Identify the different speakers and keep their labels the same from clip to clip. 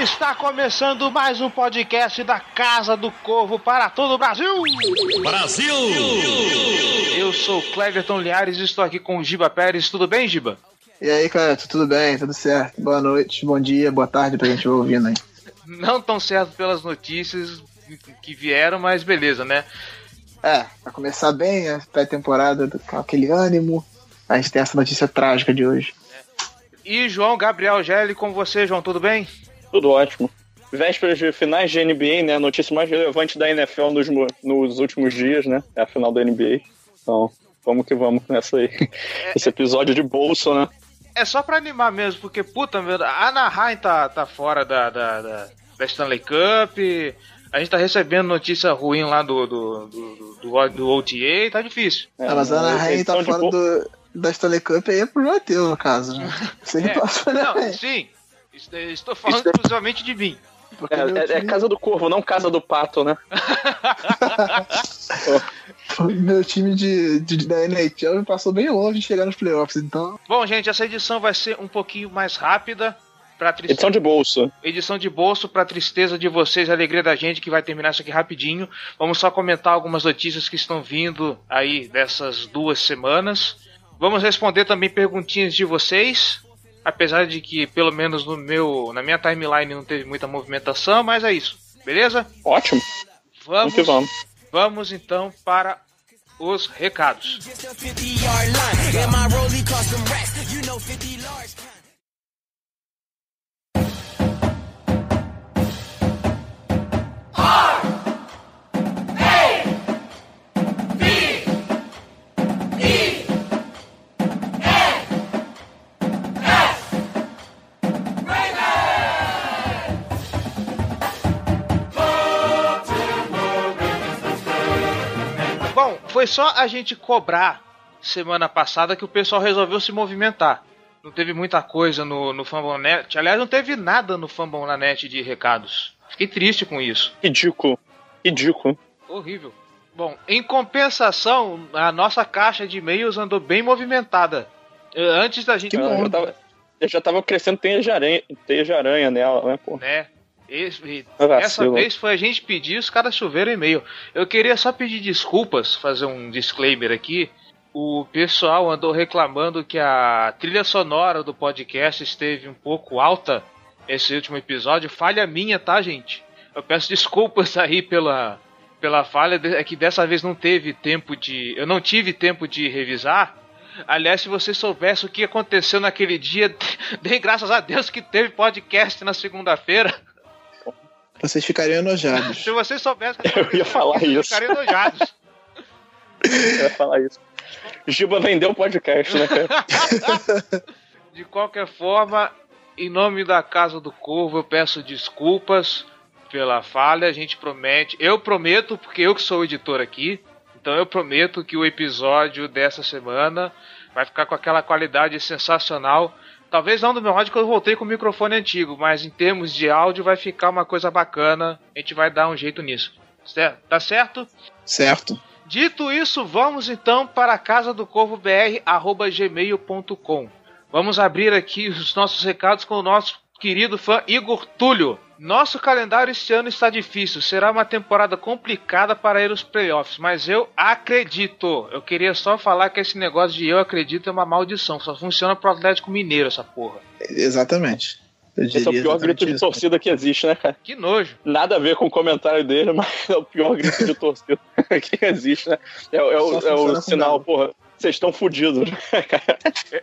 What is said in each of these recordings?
Speaker 1: Está começando mais um podcast da Casa do Corvo para todo o Brasil!
Speaker 2: Brasil!
Speaker 1: Eu sou Cleverton Liares e estou aqui com o Giba Pérez. Tudo bem, Giba?
Speaker 3: E aí, cara, tudo bem? Tudo certo? Boa noite, bom dia, boa tarde pra gente ouvindo aí.
Speaker 1: Não tão certo pelas notícias que vieram, mas beleza, né?
Speaker 3: É, pra começar bem a pré-temporada com aquele ânimo, a gente tem essa notícia trágica de hoje.
Speaker 1: E João Gabriel Gelli, com você, João, tudo bem?
Speaker 2: Tudo ótimo. Vésperas de finais de NBA, né? A notícia mais relevante da NFL nos, nos últimos dias, né? É a final da NBA. Então, vamos que vamos nessa aí. Esse episódio de bolso, né?
Speaker 1: É só pra animar mesmo, porque, puta, meu, a Anaheim tá, tá fora da, da, da, da Stanley Cup. A gente tá recebendo notícia ruim lá do, do, do, do, do OTA, tá difícil.
Speaker 3: É, mas a Anaheim tá fora do, da Stanley Cup aí é problema teu, no caso. Né? Você
Speaker 1: é, não, sim, Estou falando exclusivamente de mim.
Speaker 2: É, é, é, Casa do Corvo, não Casa do Pato, né?
Speaker 3: Meu time de, de, da NHL passou bem longe de chegar nos playoffs, então.
Speaker 1: Bom, gente, essa edição vai ser um pouquinho mais rápida.
Speaker 2: Pra tristeza... Edição de bolso.
Speaker 1: Edição de bolso para tristeza de vocês, a alegria da gente, que vai terminar isso aqui rapidinho. Vamos só comentar algumas notícias que estão vindo aí dessas duas semanas. Vamos responder também perguntinhas de vocês. Apesar de que, pelo menos no meu, na minha timeline não teve muita movimentação, mas é isso. Beleza?
Speaker 2: Ótimo.
Speaker 1: Vamos,
Speaker 2: vamos, vamos.
Speaker 1: vamos então para os recados. Só a gente cobrar semana passada que o pessoal resolveu se movimentar. Não teve muita coisa no, no Fambonet. Aliás, não teve nada no Fambonet de recados. Fiquei triste com isso.
Speaker 2: Ridículo. Ridículo.
Speaker 1: Horrível. Bom, em compensação, a nossa caixa de e-mails andou bem movimentada. Antes da gente.
Speaker 2: Que. Eu, tava, eu já tava crescendo teia de aranha, teia de aranha nela, né, pô?
Speaker 1: Né? Esse, essa vez foi a gente pedir, os caras choveram e-mail. Eu queria só pedir desculpas, fazer um disclaimer aqui. O pessoal andou reclamando que a trilha sonora do podcast esteve um pouco alta esse último episódio. Falha minha, tá, gente? Eu peço desculpas aí pela, pela falha. É que dessa vez não teve tempo de. Eu não tive tempo de revisar. Aliás, se você soubesse o que aconteceu naquele dia, dê graças a Deus que teve podcast na segunda-feira.
Speaker 3: Vocês ficariam enojados.
Speaker 1: Se vocês soubessem.
Speaker 2: Eu ia falar isso.
Speaker 1: Ficariam enojados.
Speaker 2: Eu ia falar isso. Giba vendeu o podcast, né, cara?
Speaker 1: De qualquer forma, em nome da Casa do Corvo, eu peço desculpas pela falha. A gente promete. Eu prometo, porque eu que sou o editor aqui. Então eu prometo que o episódio dessa semana vai ficar com aquela qualidade sensacional Talvez não do meu áudio que eu voltei com o microfone antigo, mas em termos de áudio vai ficar uma coisa bacana. A gente vai dar um jeito nisso. Certo? Tá certo?
Speaker 3: Certo.
Speaker 1: Dito isso, vamos então para a casa do corvo br@gmail.com. Vamos abrir aqui os nossos recados com o nosso querido fã Igor Túlio. Nosso calendário este ano está difícil, será uma temporada complicada para ir aos playoffs, mas eu acredito. Eu queria só falar que esse negócio de eu acredito é uma maldição, só funciona pro Atlético Mineiro essa porra.
Speaker 3: Exatamente.
Speaker 2: Esse é o pior grito de torcida que existe, né, cara?
Speaker 1: Que nojo.
Speaker 2: Nada a ver com o comentário dele, mas é o pior grito de torcida que existe, né? É, é o, é o sinal, porra. Vocês estão fodidos.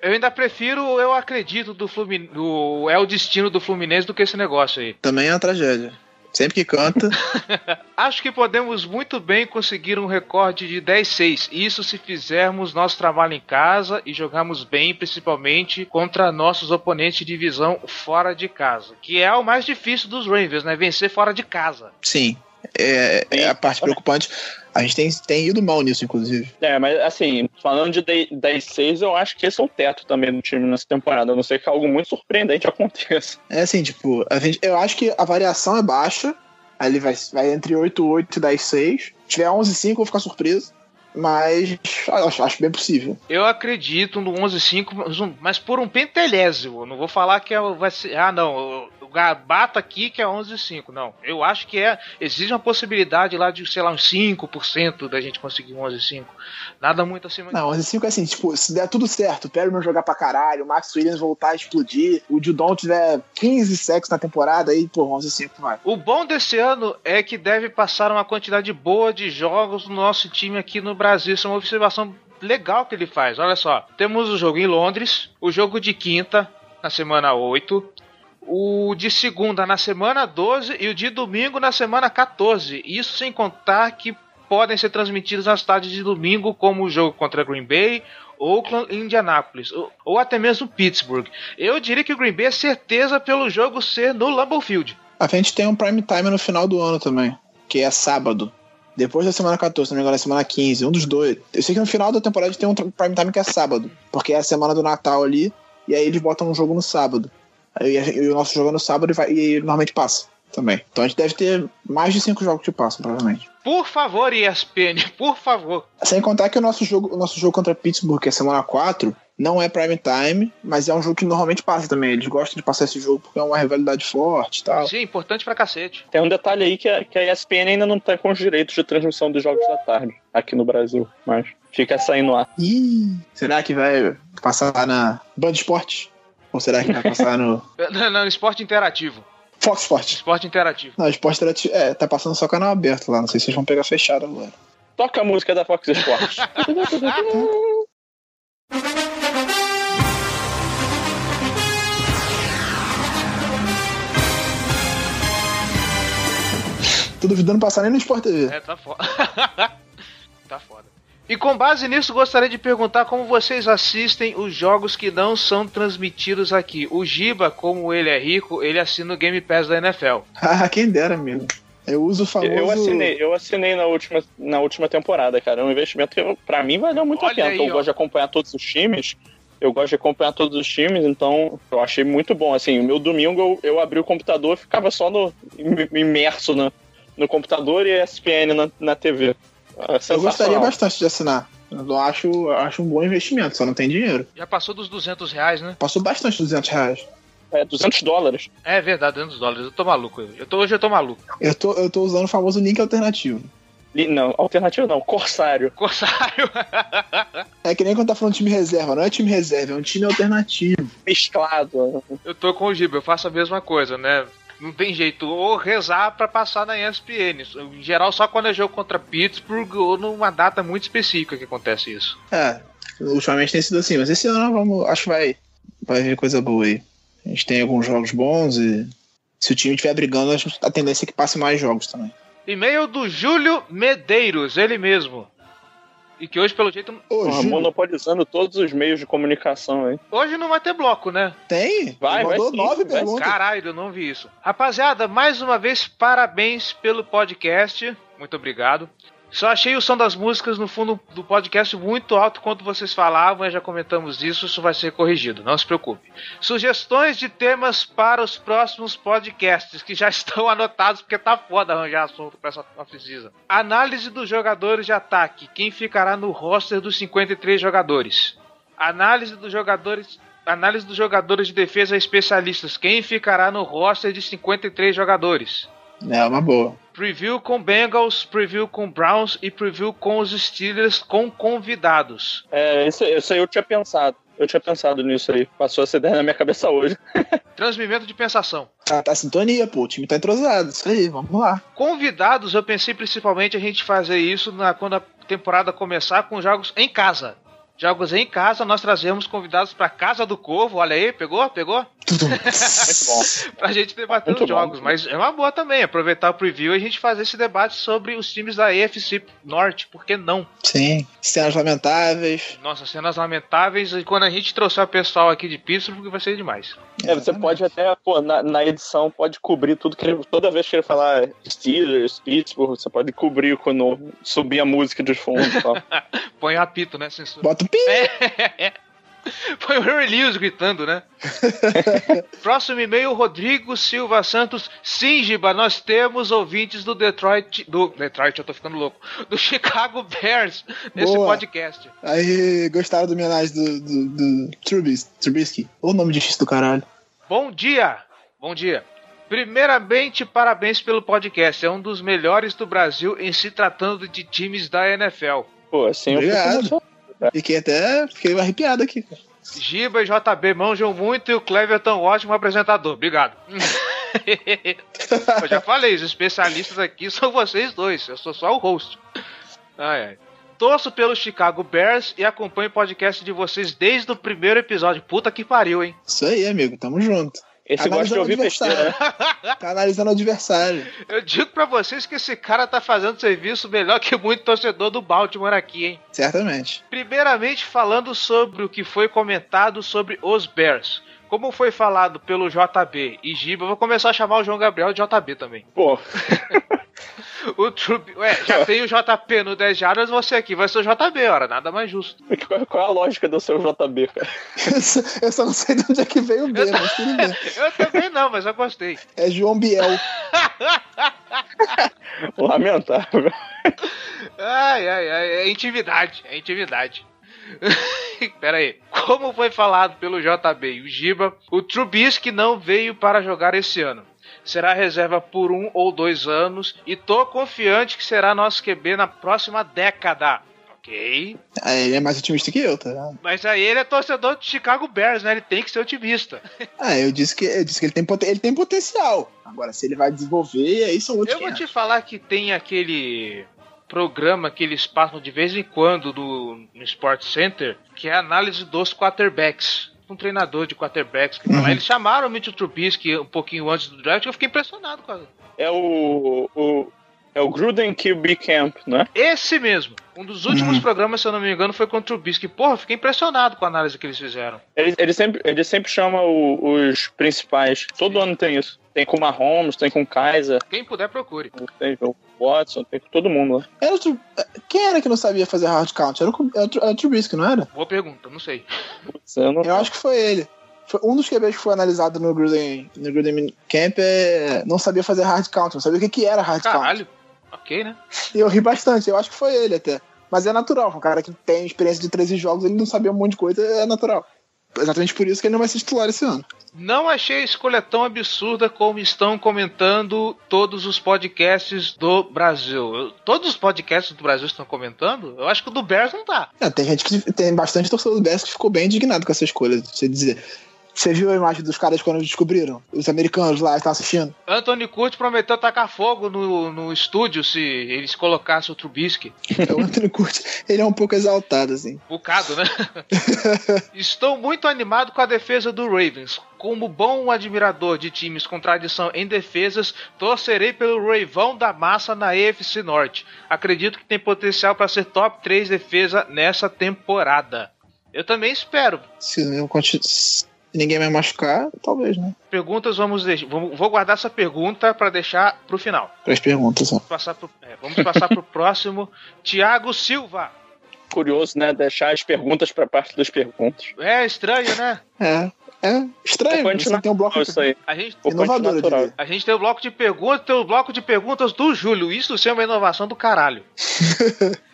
Speaker 1: eu ainda prefiro eu acredito do Fluminense. Do, é o destino do Fluminense do que esse negócio aí.
Speaker 3: Também é uma tragédia. Sempre que canta.
Speaker 1: Acho que podemos muito bem conseguir um recorde de 10-6. Isso se fizermos nosso trabalho em casa e jogarmos bem, principalmente contra nossos oponentes de divisão fora de casa. Que é o mais difícil dos Rangers, né? Vencer fora de casa.
Speaker 3: Sim. É, é a parte preocupante. A gente tem, tem ido mal nisso, inclusive.
Speaker 2: É, mas assim, falando de 10-6, eu acho que esse é o teto também do time nessa temporada. A não ser que algo muito surpreendente aconteça.
Speaker 3: É assim, tipo, a gente, eu acho que a variação é baixa. Aí ele vai, vai entre 8-8 e 10-6. Se tiver 11-5, eu vou ficar surpreso. Mas acho, acho, bem possível.
Speaker 1: Eu acredito no 11-5, mas por um pentelésimo. Não vou falar que é vai ser. Ah, não bata aqui que é 11,5. Não, eu acho que é existe uma possibilidade lá de, sei lá, uns 5% da gente conseguir 11,5. Nada muito acima
Speaker 3: Não, 11,5 é assim, tipo, se der tudo certo, o Perryman jogar pra caralho, o Max Williams voltar a explodir, o Judon tiver 15 sacks na temporada, aí, pô, 11,5 vai.
Speaker 1: O bom desse ano é que deve passar uma quantidade boa de jogos no nosso time aqui no Brasil. Isso é uma observação legal que ele faz. Olha só, temos o jogo em Londres, o jogo de quinta, na semana 8, o de segunda na semana 12 e o de domingo na semana 14. Isso sem contar que podem ser transmitidos nas tardes de domingo, como o jogo contra Green Bay, Oakland e Indianapolis, ou, ou, até mesmo Pittsburgh. Eu diria que o Green Bay é certeza pelo jogo ser no Lambeau Field.
Speaker 3: A gente tem um prime time no final do ano também, que é sábado. Depois da semana 14, não me engano, é semana 15, um dos dois. Eu sei que no final da temporada tem um prime time que é sábado, porque é a semana do Natal ali, e aí eles botam um jogo no sábado. E, e o nosso jogo é no sábado e, vai, e normalmente passa também. Então a gente deve ter mais de cinco jogos que passam, provavelmente.
Speaker 1: Por favor, ESPN, por favor.
Speaker 3: Sem contar que o nosso jogo, o nosso jogo contra Pittsburgh, que é semana 4, não é prime time, mas é um jogo que normalmente passa também. Eles gostam de passar esse jogo porque é uma rivalidade forte e tal.
Speaker 1: Sim, importante pra cacete.
Speaker 2: Tem um detalhe aí que a, que a ESPN ainda não tá com os direitos de transmissão dos jogos da tarde aqui no Brasil, mas fica saindo lá.
Speaker 3: Ih, será que vai passar na Band Esporte? Ou será que vai passar no.
Speaker 1: Não, não, esporte interativo.
Speaker 3: Fox Sport.
Speaker 1: Esporte interativo.
Speaker 3: Não, esporte interativo. É, tá passando só canal aberto lá. Não sei se vocês vão pegar fechado agora.
Speaker 2: Toca a música da Fox Sports.
Speaker 3: Tô duvidando passar nem no Sport TV.
Speaker 1: É, tá foda. tá foda. E com base nisso, gostaria de perguntar como vocês assistem os jogos que não são transmitidos aqui. O Giba, como ele é rico, ele assina o Game Pass da NFL.
Speaker 3: Ah, quem dera, amigo. Eu uso o famoso.
Speaker 2: Eu assinei, eu assinei na última, na última temporada, cara. É um investimento que pra mim valeu muito Olha a pena. Aí, eu ó. gosto de acompanhar todos os times. Eu gosto de acompanhar todos os times, então eu achei muito bom. Assim, o meu domingo eu, eu abri o computador e ficava só no, imerso no, no computador e ESPN na, na TV.
Speaker 3: É eu gostaria bastante de assinar. Eu acho, acho um bom investimento, só não tem dinheiro.
Speaker 1: Já passou dos 200 reais, né?
Speaker 3: Passou bastante dos 200 reais.
Speaker 2: É, 200 dólares.
Speaker 1: É verdade, 200 dólares. Eu tô maluco. Eu tô, hoje eu tô maluco.
Speaker 3: Eu tô, eu tô usando o famoso link alternativo.
Speaker 2: Não, alternativo não, Corsário.
Speaker 1: Corsário.
Speaker 3: é que nem quando tá falando time reserva, não é time reserva, é um time alternativo.
Speaker 2: Mesclado.
Speaker 1: Eu tô com o Giba, eu faço a mesma coisa, né? Não tem jeito. Ou rezar para passar na ESPN. Em geral, só quando é jogo contra Pittsburgh ou numa data muito específica que acontece isso.
Speaker 3: É, ultimamente tem sido assim, mas esse ano vamos, acho que vai, vai vir coisa boa aí. A gente tem alguns jogos bons e se o time estiver brigando, a tendência é que passe mais jogos também.
Speaker 1: E-mail do Júlio Medeiros, ele mesmo. E que hoje, pelo jeito.
Speaker 2: Hoje... monopolizando todos os meios de comunicação, hein?
Speaker 1: Hoje não vai ter bloco, né?
Speaker 3: Tem.
Speaker 2: Vai, vai. Sim,
Speaker 3: nove vai. perguntas.
Speaker 1: Caralho, eu não vi isso. Rapaziada, mais uma vez, parabéns pelo podcast. Muito obrigado. Só achei o som das músicas no fundo do podcast muito alto quando vocês falavam, já comentamos isso, isso vai ser corrigido, não se preocupe. Sugestões de temas para os próximos podcasts, que já estão anotados, porque tá foda arranjar assunto para essa off-season. Análise dos jogadores de ataque, quem ficará no roster dos 53 jogadores. Análise dos jogadores Análise dos jogadores de defesa especialistas, quem ficará no roster de 53 jogadores.
Speaker 3: É uma boa.
Speaker 1: Preview com Bengals, preview com Browns e preview com os Steelers com convidados.
Speaker 2: É, isso, isso aí eu tinha pensado. Eu tinha pensado nisso aí. Passou essa ideia na minha cabeça hoje.
Speaker 1: Transmimento de pensação.
Speaker 3: Ah, tá sintonia, pô. O time tá entrosado. Isso aí, vamos lá.
Speaker 1: Convidados, eu pensei principalmente a gente fazer isso na, quando a temporada começar com jogos em casa. Jogos em casa, nós trazemos convidados para Casa do Corvo. Olha aí, pegou? Pegou?
Speaker 2: Muito bom.
Speaker 1: pra gente debater
Speaker 2: Muito
Speaker 1: os jogos.
Speaker 2: bom.
Speaker 1: Mas é uma boa também, aproveitar o preview e a gente fazer esse debate sobre os times da EFC Norte. Por que não?
Speaker 3: Sim. Cenas lamentáveis.
Speaker 1: Nossa, cenas lamentáveis. E quando a gente trouxer o pessoal aqui de Pittsburgh, vai ser demais.
Speaker 2: É, você pode até, pô, na, na edição, pode cobrir tudo que ele. Toda vez que ele falar Steelers, Pittsburgh, você pode cobrir quando subir a música de fundo e tal.
Speaker 1: Põe o apito, né? Censura.
Speaker 3: Bota
Speaker 1: É. Foi o Harry Lewis gritando, né? Próximo e-mail, Rodrigo Silva Santos. Sim, Giba, nós temos ouvintes do Detroit. Do Detroit, eu tô ficando louco. Do Chicago Bears nesse
Speaker 3: Boa.
Speaker 1: podcast.
Speaker 3: Aí gostaram do homenagem do, do, do Trubis- Trubisky. O nome difícil do caralho.
Speaker 1: Bom dia! Bom dia. Primeiramente, parabéns pelo podcast. É um dos melhores do Brasil em se tratando de times da NFL.
Speaker 2: Pô, assim eu fico
Speaker 3: Obrigado.
Speaker 2: emocionado.
Speaker 3: Fiquei até. Fiquei arrepiado aqui. cara.
Speaker 1: Giba e JB manjam muito e o Cleverton, ótimo apresentador. Obrigado. eu já falei, os especialistas aqui são vocês dois. Eu sou só o host. Ai, ai. Torço pelo Chicago Bears e acompanho o podcast de vocês desde o primeiro episódio. Puta que pariu, hein?
Speaker 3: Isso aí, amigo. Tamo junto.
Speaker 2: Esse gosta de ouvir besteira, né?
Speaker 3: Tá analisando o adversário.
Speaker 1: Eu digo pra vocês que esse cara tá fazendo serviço melhor que muito torcedor do Baltimore aqui, hein?
Speaker 3: Certamente.
Speaker 1: Primeiramente, falando sobre o que foi comentado sobre os Bears. Como foi falado pelo JB e Giba, eu vou começar a chamar o João Gabriel de JB também.
Speaker 2: Pô,
Speaker 1: O Trup, ué, já tem o JP no 10 jardas, você aqui vai ser o JB, ora, nada mais justo.
Speaker 2: qual, qual é a lógica do seu JB, cara?
Speaker 3: Eu só- eu só não sei de onde é que veio o B, mas tudo bem.
Speaker 1: Eu também não, mas eu gostei.
Speaker 3: É João Biel.
Speaker 2: Lamentável.
Speaker 1: Ai, ai, ai, é intimidade, é intimidade. Pera aí. Como foi falado pelo JB e o Giba, o Trubisky não veio para jogar esse ano. Será reserva por um ou dois anos e tô confiante que será nosso QB na próxima década. Ok.
Speaker 3: Ah, ele é mais otimista que eu, tá?
Speaker 1: Mas aí ele é torcedor do Chicago Bears, né? Ele tem que ser otimista.
Speaker 3: Ah, eu disse que, eu disse que ele, tem, ele tem potencial. Agora, se ele vai desenvolver, aí são outros
Speaker 1: Eu vou
Speaker 3: 500.
Speaker 1: te falar que tem aquele programa que eles passam de vez em quando do, no Sport Center, que é a análise dos quarterbacks. Um treinador de quarterbacks que tá lá.
Speaker 3: Uhum.
Speaker 1: Eles chamaram o Mitchell Trubisky um pouquinho antes do draft, eu fiquei impressionado com a...
Speaker 2: É o, o. É o Gruden QB Camp, né?
Speaker 1: Esse mesmo. Um dos últimos
Speaker 3: Uhum.
Speaker 1: programas, se eu não me engano, foi com o Trubisky. Porra, eu fiquei impressionado com a análise que eles fizeram.
Speaker 2: Ele, ele sempre, ele sempre chama o- os principais. Todo ano tem isso. Tem com o Mahomes, tem com o Kaiser,
Speaker 1: Quem puder, procure.
Speaker 2: tem com o Watson, tem com todo mundo.
Speaker 3: Era o Quem era que não sabia fazer hard count? Era o, era o Tru- era o Trubisky, não era?
Speaker 1: Boa pergunta, não sei.
Speaker 2: Putz, eu não-
Speaker 3: Eu acho que foi ele. Foi um dos QBs que foi analisado no Gruden, no Gruden Camp é, não sabia fazer hard count, não sabia o que, que era hard count.
Speaker 1: Ok, né?
Speaker 3: E eu ri bastante, eu acho que foi ele até. Mas é natural, um cara que tem experiência de 13 jogos, ele não sabia um monte de coisa, é natural. Exatamente por isso que ele não vai ser titular esse ano.
Speaker 1: Não achei a escolha tão absurda como estão comentando todos os podcasts do Brasil. Eu- Todos os podcasts do Brasil estão comentando? Eu acho que o do Bears não tá.
Speaker 3: É, tem gente que tem bastante torcedor do Bears que ficou bem indignado com essa escolha. Você dizer. Você viu a imagem dos caras quando descobriram? Os americanos lá estavam assistindo.
Speaker 1: Anthony Curtis prometeu tacar fogo no, no estúdio se eles colocassem o Trubisky.
Speaker 3: É, o Anthony Curti, ele é um pouco exaltado, assim.
Speaker 1: Bocado, né? Estou muito animado com a defesa do Ravens. Como bom admirador de times com tradição em defesas, torcerei pelo Ravão da massa na EFC Norte. Acredito que tem potencial para ser top 3 defesa nessa temporada. Eu também espero.
Speaker 3: Se, não conti- se ninguém vai machucar, talvez, né?
Speaker 1: Perguntas vamos deixar. vamos- Vou guardar essa pergunta para deixar pro final.
Speaker 3: Três perguntas, ó.
Speaker 1: Passar pro, é, vamos passar pro próximo. Tiago Silva.
Speaker 2: Curioso, né? Deixar as perguntas pra parte das perguntas.
Speaker 1: É estranho, né?
Speaker 3: É, é estranho.
Speaker 2: Vou
Speaker 3: Você tem um bloco
Speaker 2: isso aí.
Speaker 1: A gente
Speaker 3: inovador.
Speaker 1: A gente tem o bloco de perguntas, tem o bloco de perguntas do Júlio. Isso sim é uma inovação do caralho.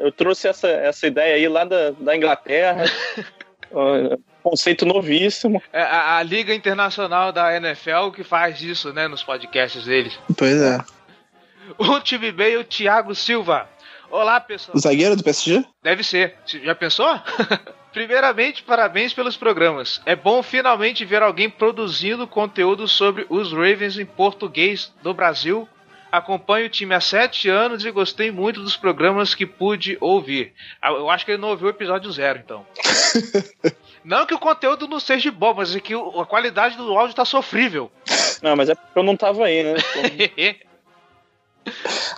Speaker 2: Eu trouxe essa, essa ideia aí lá da, da Inglaterra. Conceito novíssimo.
Speaker 1: É a, a Liga Internacional da NFL que faz isso, né, nos podcasts deles.
Speaker 3: Pois é.
Speaker 1: O time meio Thiago Silva. Olá, pessoal.
Speaker 3: O zagueiro do PSG?
Speaker 1: Deve ser. Já pensou? Primeiramente, parabéns pelos programas. É bom finalmente ver alguém produzindo conteúdo sobre os Ravens em português do Brasil. Acompanho o time há sete anos e gostei muito dos programas que pude ouvir. Ah, eu acho que ele não ouviu o episódio zero, então. não que o conteúdo não seja bom, mas é que a qualidade do áudio tá sofrível.
Speaker 2: Não, mas é porque eu não tava aí, né?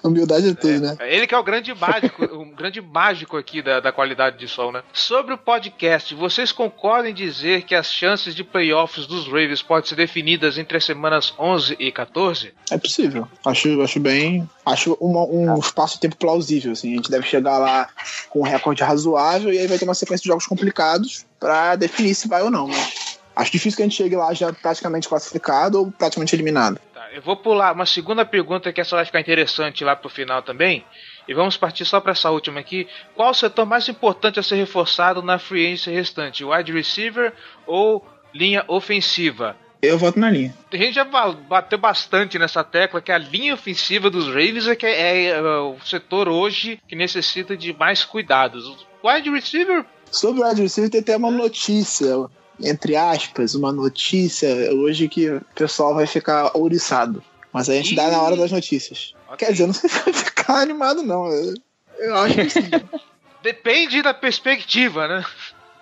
Speaker 3: Humildade é tudo, né?
Speaker 1: Ele que é o grande mágico, o grande mágico aqui da, da qualidade de som, né? Sobre o podcast, vocês concordam em dizer que as chances de playoffs dos Ravens podem ser definidas entre as semanas 11 e 14?
Speaker 3: É possível. Acho, acho bem. Acho uma, um espaço de tempo plausível. Assim. A gente deve chegar lá com um recorde razoável e aí vai ter uma sequência de jogos complicados para definir se vai ou não. Mas acho difícil que a gente chegue lá já praticamente classificado ou praticamente eliminado
Speaker 1: eu vou pular uma segunda pergunta que essa vai ficar interessante lá pro final também. E vamos partir só para essa última aqui. Qual o setor mais importante a ser reforçado na free agency restante? Wide receiver ou linha ofensiva?
Speaker 3: Eu voto na linha.
Speaker 1: A gente já bateu bastante nessa tecla que a linha ofensiva dos Ravens é, que é, é o setor hoje que necessita de mais cuidados. Wide receiver?
Speaker 3: Sobre o wide receiver tem até uma notícia entre aspas, uma notícia hoje que o pessoal vai ficar ouriçado. Mas a gente Ih. dá na hora das notícias. Okay. Quer dizer, não sei se vai ficar animado, não. Eu, eu acho que sim.
Speaker 1: Depende da perspectiva, né?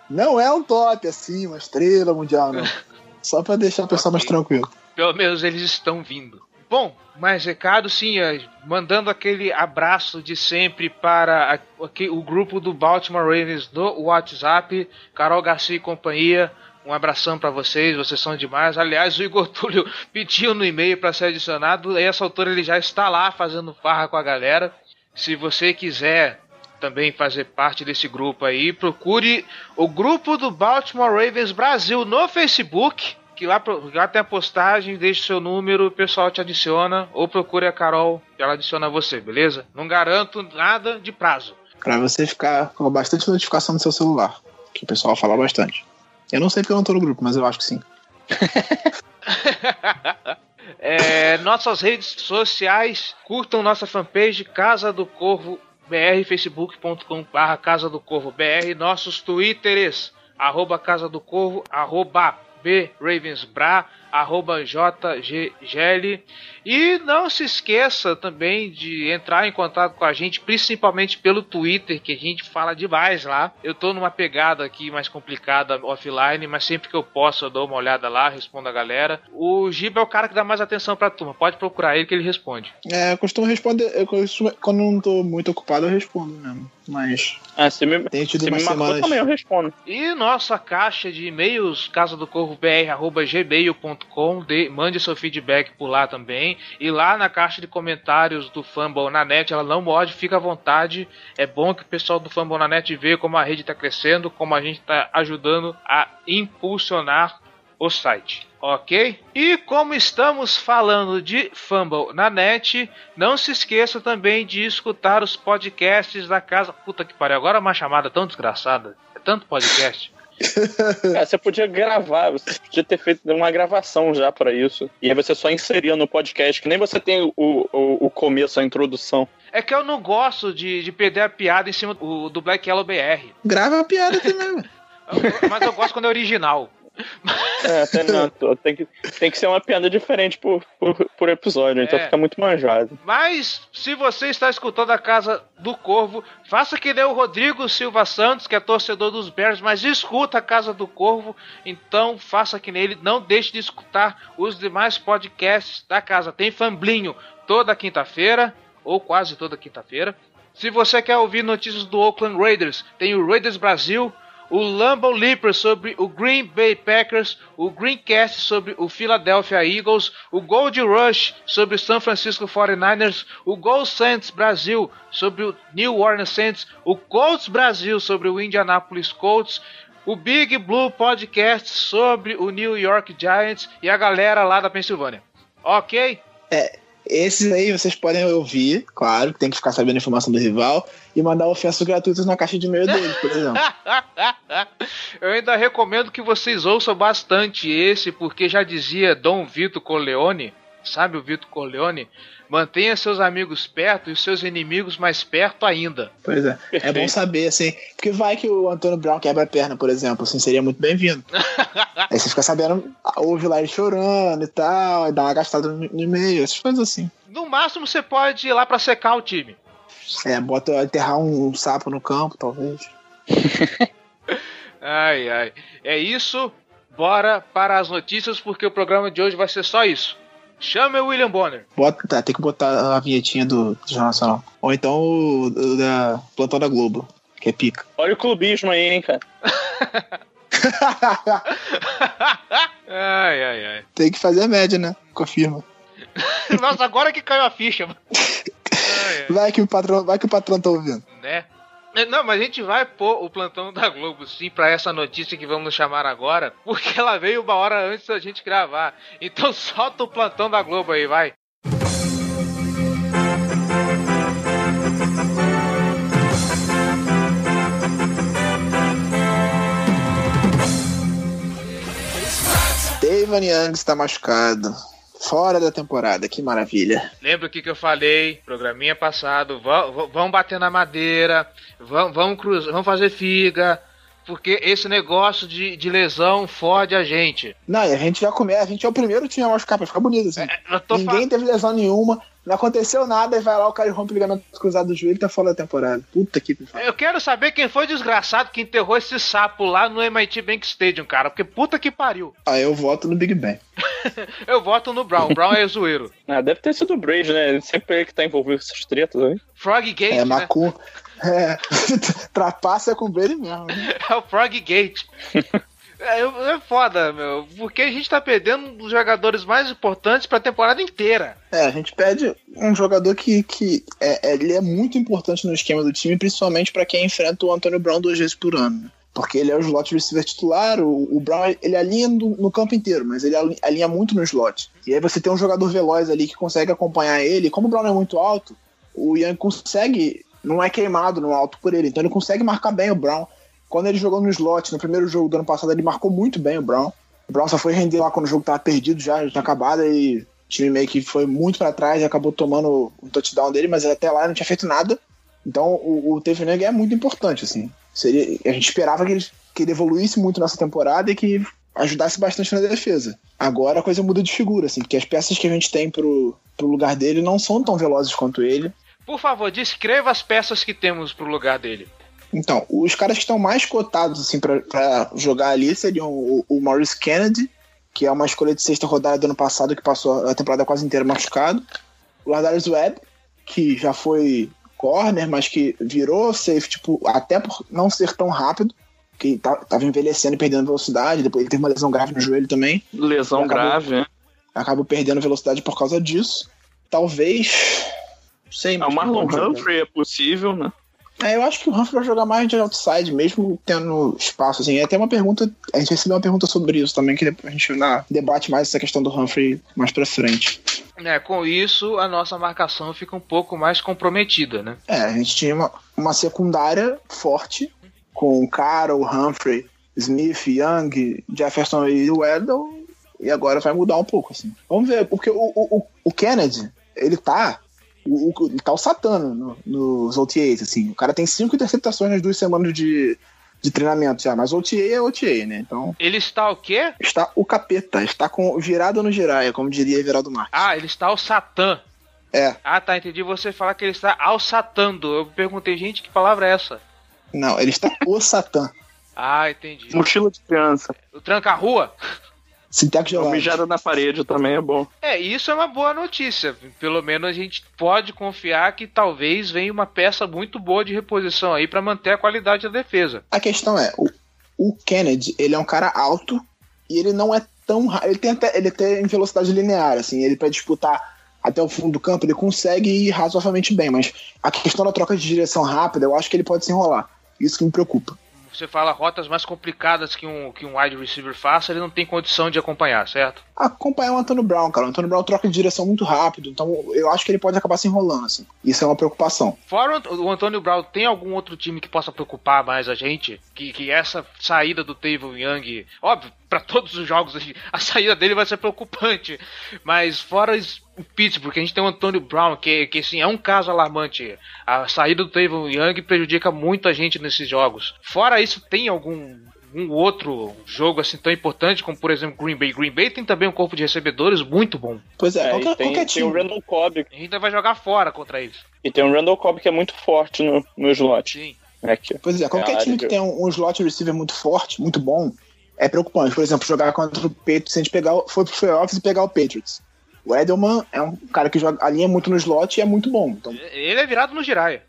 Speaker 3: Não é um top, assim, uma estrela mundial, não. Só para deixar o pessoal okay. mais tranquilo.
Speaker 1: Pelo menos eles estão vindo. Bom, mais recado, sim, é, mandando aquele abraço de sempre para a, o grupo do Baltimore Ravens no WhatsApp, Carol Garcia e companhia. Um abração para vocês, vocês são demais. Aliás, o Igor Túlio pediu no e-mail para ser adicionado. E essa altura ele já está lá fazendo farra com a galera. Se você quiser também fazer parte desse grupo aí, procure o grupo do Baltimore Ravens Brasil no Facebook. Que lá, lá tem a postagem, deixe seu número, o pessoal te adiciona. Ou procure a Carol, que ela adiciona você, beleza? Não garanto nada de prazo.
Speaker 3: Para você ficar com bastante notificação no seu celular. Que o pessoal fala bastante. Eu não sei porque eu não tô no grupo, mas eu acho que sim.
Speaker 1: é, nossas redes sociais, curtam nossa fanpage Casa do Corvo BR, facebook.com.br Casa do Corvo BR, nossos twitters, arroba Casa do Corvo, arroba B Ravensbra, arroba JGGL. E não se esqueça também de entrar em contato com a gente, principalmente pelo Twitter, que a gente fala demais lá. Eu tô numa pegada aqui mais complicada offline, mas sempre que eu posso eu dou uma olhada lá, respondo a galera. O Giba é o cara que dá mais atenção pra turma, pode procurar ele que ele responde.
Speaker 3: É, eu costumo responder, eu costumo, quando não tô muito ocupado eu respondo mesmo, mas...
Speaker 2: Ah, se me, tem tido se me semanas... também eu respondo.
Speaker 1: E nossa caixa de e-mails, casa do corvo br, arroba gmail.com, mande seu feedback por lá também. E lá na caixa de comentários do Fumble na net, ela não morde, fica à vontade. É bom que o pessoal do Fumble na net vê como a rede está crescendo, como a gente está ajudando a impulsionar o site. Ok? E como estamos falando de Fumble na net, não se esqueça também de escutar os podcasts da casa. Puta que pariu, agora é uma chamada tão desgraçada. É tanto podcast.
Speaker 2: Cara, você podia gravar, você podia ter feito uma gravação já para isso. E aí você só inseria no podcast, que nem você tem o, o, o começo, a introdução.
Speaker 1: É que eu não gosto de, de perder a piada em cima do, do Black Yellow BR.
Speaker 3: Grava a piada também,
Speaker 1: Mas eu gosto quando é original.
Speaker 2: É, tem, não, tem, que, tem que ser uma piada diferente por, por, por episódio, então é. fica muito manjado.
Speaker 1: Mas, se você está escutando a Casa do Corvo, faça que nem o Rodrigo Silva Santos, que é torcedor dos Bears, mas escuta a Casa do Corvo, então faça que nele. Não deixe de escutar os demais podcasts da casa. Tem Famblinho toda quinta-feira, ou quase toda quinta-feira. Se você quer ouvir notícias do Oakland Raiders, tem o Raiders Brasil o Lambeau Leapers sobre o Green Bay Packers, o Greencast sobre o Philadelphia Eagles, o Gold Rush sobre o San Francisco 49ers, o Gold Saints Brasil sobre o New Orleans Saints, o Colts Brasil sobre o Indianapolis Colts, o Big Blue Podcast sobre o New York Giants e a galera lá da Pensilvânia. Ok?
Speaker 3: É, esses aí vocês podem ouvir, claro, tem que ficar sabendo a informação do rival e mandar ofensas gratuitas na caixa de e-mail dele, por exemplo.
Speaker 1: Eu ainda recomendo que vocês ouçam bastante esse, porque já dizia Dom Vito Corleone, sabe o Vitor Corleone? Mantenha seus amigos perto e os seus inimigos mais perto ainda.
Speaker 3: Pois é. É bom saber, assim. Porque vai que o Antônio Brown quebra a perna, por exemplo, assim, seria muito bem-vindo. Aí você fica sabendo, ouve lá ele chorando e tal, e dá uma gastada no, no e-mail, essas coisas assim.
Speaker 1: No máximo você pode ir lá para secar o time.
Speaker 3: É, bota enterrar um sapo no campo, talvez.
Speaker 1: ai, ai. É isso. Bora para as notícias, porque o programa de hoje vai ser só isso. Chama o William Bonner.
Speaker 3: Bota, tá, tem que botar a vinhetinha do, do Jornal Nacional. Ou então o, o da Plantão da Globo, que é pica.
Speaker 2: Olha o clubismo aí, hein, cara.
Speaker 1: ai, ai, ai.
Speaker 3: Tem que fazer a média, né? Confirma.
Speaker 1: Nossa, agora que caiu a ficha, mano.
Speaker 3: Ai, ai. Vai que o patrão, vai que o patrão tá ouvindo.
Speaker 1: Né? É, não, mas a gente vai pôr o plantão da Globo sim para essa notícia que vamos chamar agora, porque ela veio uma hora antes da gente gravar. Então solta o plantão da Globo aí, vai.
Speaker 3: David Young está machucado. Fora da temporada, que maravilha.
Speaker 1: Lembra o que, que eu falei? Programinha passado. Vão, bater na madeira, vão, fazer figa. Porque esse negócio de, de lesão fode a gente.
Speaker 3: Não, e a gente já começa, a gente é o primeiro time a machucar pra ficar bonito, assim. É, Ninguém teve lesão nenhuma. Não aconteceu nada e vai lá o cara rompe o ligamento cruzado do joelho e tá fora da temporada. Puta que
Speaker 1: pariu. Eu quero saber quem foi o desgraçado que enterrou esse sapo lá no MIT Bank Stadium, cara. Porque puta que pariu.
Speaker 3: Ah, eu voto no Big Ben.
Speaker 1: eu voto no Brown. Brown é zoeiro.
Speaker 2: Ah, deve ter sido o Brady, né? Sempre ele que tá envolvido com essas tretas aí.
Speaker 1: Frog Gate. É,
Speaker 3: Macu. Né? É, trapaça com o Brady mesmo. Né?
Speaker 1: É o Frog Gate. É, é foda, meu. Porque a gente tá perdendo um dos jogadores mais importantes pra temporada inteira.
Speaker 3: É, a gente perde um jogador que, que é, é ele é muito importante no esquema do time, principalmente para quem enfrenta o Antônio Brown duas vezes por ano. Porque ele é o slot receiver titular, o, o Brown ele alinha no, no, campo inteiro, mas ele alinha muito no slot. E aí você tem um jogador veloz ali que consegue acompanhar ele. Como o Brown é muito alto, o Ian consegue, não é queimado no alto por ele, então ele consegue marcar bem o Brown. Quando ele jogou no slot, no primeiro jogo do ano passado, ele marcou muito bem o Brown. O Brown só foi render lá quando o jogo tava perdido já, já tinha acabado, e o time meio que foi muito para trás e acabou tomando o touchdown dele, mas até lá não tinha feito nada. Então o, o Tevin é muito importante, assim. Seria, a gente esperava que ele, que ele evoluísse muito nessa temporada e que ajudasse bastante na defesa. Agora a coisa muda de figura, assim, porque as peças que a gente tem pro, pro lugar dele não são tão velozes quanto ele.
Speaker 1: Por favor, descreva as peças que temos pro lugar dele.
Speaker 3: Então, os caras que estão mais cotados assim para jogar ali seriam o, o Maurice Kennedy, que é uma escolha de sexta rodada do ano passado que passou a temporada quase inteira machucado. O Ladarius Webb, que já foi corner, mas que virou safe, tipo, até por não ser tão rápido, que tava envelhecendo e perdendo velocidade, depois ele teve uma lesão grave no joelho também.
Speaker 2: Lesão acabou, grave, né?
Speaker 3: Acabou perdendo velocidade por causa disso. Talvez. Sei,
Speaker 2: mas. Ah, o Marlon Humphrey é possível, né?
Speaker 3: É, eu acho que o Humphrey vai jogar mais de outside, mesmo tendo espaço, assim. É até uma pergunta, a gente recebeu uma pergunta sobre isso também, que a gente na, debate mais essa questão do Humphrey mais pra frente.
Speaker 1: É, com isso a nossa marcação fica um pouco mais comprometida, né?
Speaker 3: É, a gente tinha uma, uma secundária forte, com Carroll, Humphrey, Smith, Young, Jefferson e Weddle, e agora vai mudar um pouco, assim. Vamos ver, porque o, o, o Kennedy, ele tá o, o, tá o Satana no, nos OTAs, assim. O cara tem cinco interceptações nas duas semanas de, de treinamento já, mas OTA é OTA, né? Então.
Speaker 1: Ele está o quê?
Speaker 3: Está o capeta, está com virado no giraia, como diria Everaldo Marques.
Speaker 1: Ah, ele está o Satã.
Speaker 3: É.
Speaker 1: Ah, tá, entendi você falar que ele está alçatando. Eu perguntei, gente, que palavra é essa?
Speaker 3: Não, ele está o Satã.
Speaker 1: ah, entendi.
Speaker 2: Mochila de criança.
Speaker 1: O tranca-rua?
Speaker 3: Sinteco gelado.
Speaker 2: Mijada na parede também é bom.
Speaker 1: É, isso é uma boa notícia. Pelo menos a gente pode confiar que talvez venha uma peça muito boa de reposição aí para manter a qualidade da defesa.
Speaker 3: A questão é, o, o, Kennedy, ele é um cara alto e ele não é tão ele tem até ele tem velocidade linear, assim, ele para disputar até o fundo do campo, ele consegue ir razoavelmente bem, mas a questão da troca de direção rápida, eu acho que ele pode se enrolar. Isso que me preocupa
Speaker 1: você fala rotas mais complicadas que um, que um wide receiver faça, ele não tem condição de acompanhar, certo?
Speaker 3: Acompanhar o Antônio Brown, cara. O Antônio Brown troca de direção muito rápido, então eu acho que ele pode acabar se enrolando, assim. Isso é uma preocupação.
Speaker 1: Fora o Antônio Brown, tem algum outro time que possa preocupar mais a gente? Que, que essa saída do Tavon Young, óbvio, para todos os jogos. A saída dele vai ser preocupante. Mas fora o Pittsburgh, a gente tem o Antônio Brown, que, que assim, é um caso alarmante. A saída do Tavon Young prejudica muito a gente nesses jogos. Fora isso, tem algum um outro jogo assim tão importante como, por exemplo, Green Bay. Green Bay tem também um corpo de recebedores muito bom.
Speaker 2: Pois é, é qualquer, tem, qualquer time. Tem o Randall Cobb.
Speaker 1: A gente vai jogar fora contra eles.
Speaker 2: E tem o Randall Cobb que é muito forte no, no slot.
Speaker 3: Sim. É que, pois é, qualquer é time que tem um, um slot receiver muito forte, muito bom, é preocupante. Por exemplo, jogar contra o Patriots, se a gente pegar, for pro playoffs e pegar o Patriots. O Edelman é um cara que joga, alinha muito no slot e é muito bom. Então...
Speaker 1: Ele é virado no Jiraiya.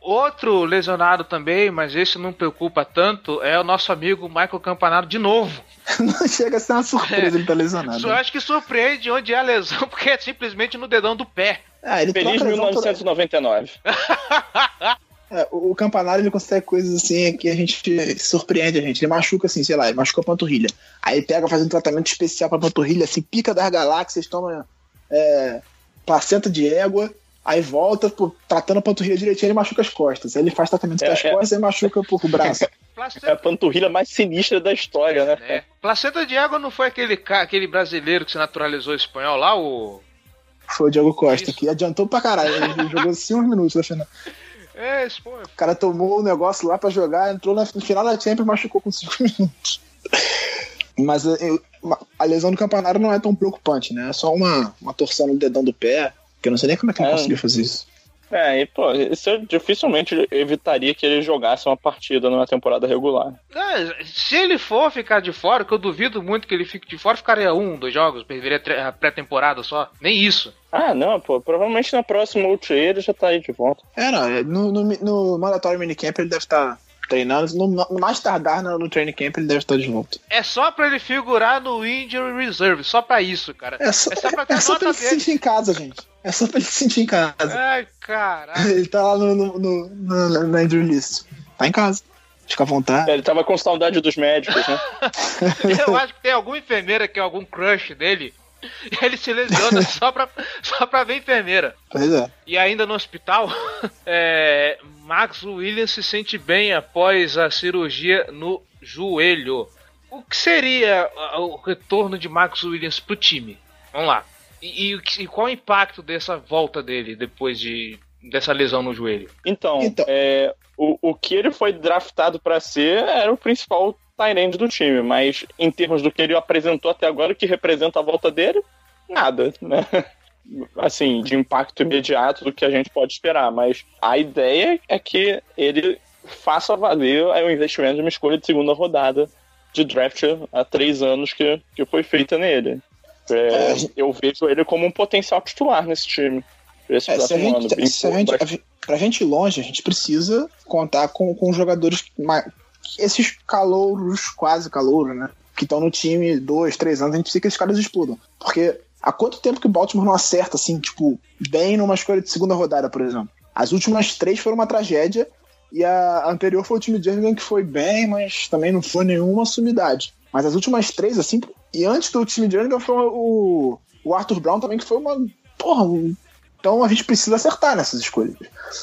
Speaker 1: Outro lesionado também, mas esse não preocupa tanto, é o nosso amigo Michael Campanaro de novo.
Speaker 3: não chega a ser uma surpresa é, ele tá lesionado.
Speaker 1: Eu acho que surpreende onde é a lesão, porque é simplesmente no dedão do pé.
Speaker 2: Ah, ele Feliz 1999.
Speaker 3: É, o, Campanário ele consegue coisas assim que a gente surpreende a gente. Ele machuca assim, sei lá, ele machuca a panturrilha. Aí pega, faz um tratamento especial pra panturrilha, assim, pica das galáxias, toma é, placenta de égua, aí volta, pô, tratando a panturrilha direitinho, ele machuca as costas. Aí ele faz tratamento é, das é. costas e machuca pô, o braço.
Speaker 2: É a panturrilha mais sinistra da história, né?
Speaker 1: É. Placenta de égua não foi aquele, aquele brasileiro que se naturalizou espanhol lá, o.
Speaker 3: Foi o Diego Costa, Isso. que adiantou pra caralho. Ele jogou 5 minutos na final.
Speaker 1: É, pô.
Speaker 3: O cara tomou o negócio lá pra jogar, entrou no final da Champions e machucou com 5 minutos. Mas eu, a lesão do campanário não é tão preocupante, né? É só uma, uma torção no dedão do pé, que eu não sei nem como é que ele é. conseguiu fazer isso.
Speaker 2: É, e pô, isso eu dificilmente evitaria que ele jogasse uma partida numa temporada regular.
Speaker 1: É, se ele for ficar de fora, que eu duvido muito que ele fique de fora, ficaria um, dois jogos, perderia a pré-temporada só. Nem isso.
Speaker 2: Ah, não, pô, provavelmente na próxima UT ele já tá aí de volta.
Speaker 3: É, não, no, no, no mandatório minicamp ele deve estar. Tá treinando. No, no, mais tardar no, no training camp ele deve estar de volta.
Speaker 1: É só pra ele figurar no Injury Reserve, só pra isso, cara.
Speaker 3: É só, é só pra, é, é só pra ele se sentir em casa, gente. É só pra ele se sentir em casa.
Speaker 1: Ai, caralho.
Speaker 3: Ele tá lá no, no, no, no na injury list. Tá em casa. Fica à vontade.
Speaker 2: É, ele tava com saudade dos médicos, né?
Speaker 1: Eu acho que tem alguma enfermeira que é algum crush dele ele se lesiona só pra, só pra ver enfermeira.
Speaker 3: Pois é.
Speaker 1: E ainda no hospital, é, Max Williams se sente bem após a cirurgia no joelho. O que seria o retorno de Max Williams pro time? Vamos lá. E, e, e qual o impacto dessa volta dele depois de, dessa lesão no joelho?
Speaker 2: Então, então. É, o, o que ele foi draftado para ser era o principal Tyrande do time, mas em termos do que ele apresentou até agora, o que representa a volta dele, nada, né? Assim, de impacto imediato do que a gente pode esperar, mas a ideia é que ele faça valer o investimento de uma escolha de segunda rodada de draft há três anos que, que foi feita nele. É, é eu vejo ele como um potencial titular nesse time.
Speaker 3: É, se a gente, ano, se a gente, pra gente ir longe, a gente precisa contar com, com jogadores esses calouros, quase calouros, né? Que estão no time dois, três anos, a gente precisa que esses caras explodam. Porque há quanto tempo que o Baltimore não acerta, assim, tipo, bem numa escolha de segunda rodada, por exemplo? As últimas três foram uma tragédia, e a anterior foi o time de Birmingham que foi bem, mas também não foi nenhuma sumidade. Mas as últimas três, assim, e antes do time de Birmingham foi o, o Arthur Brown também, que foi uma. Porra, um então a gente precisa acertar nessas escolhas.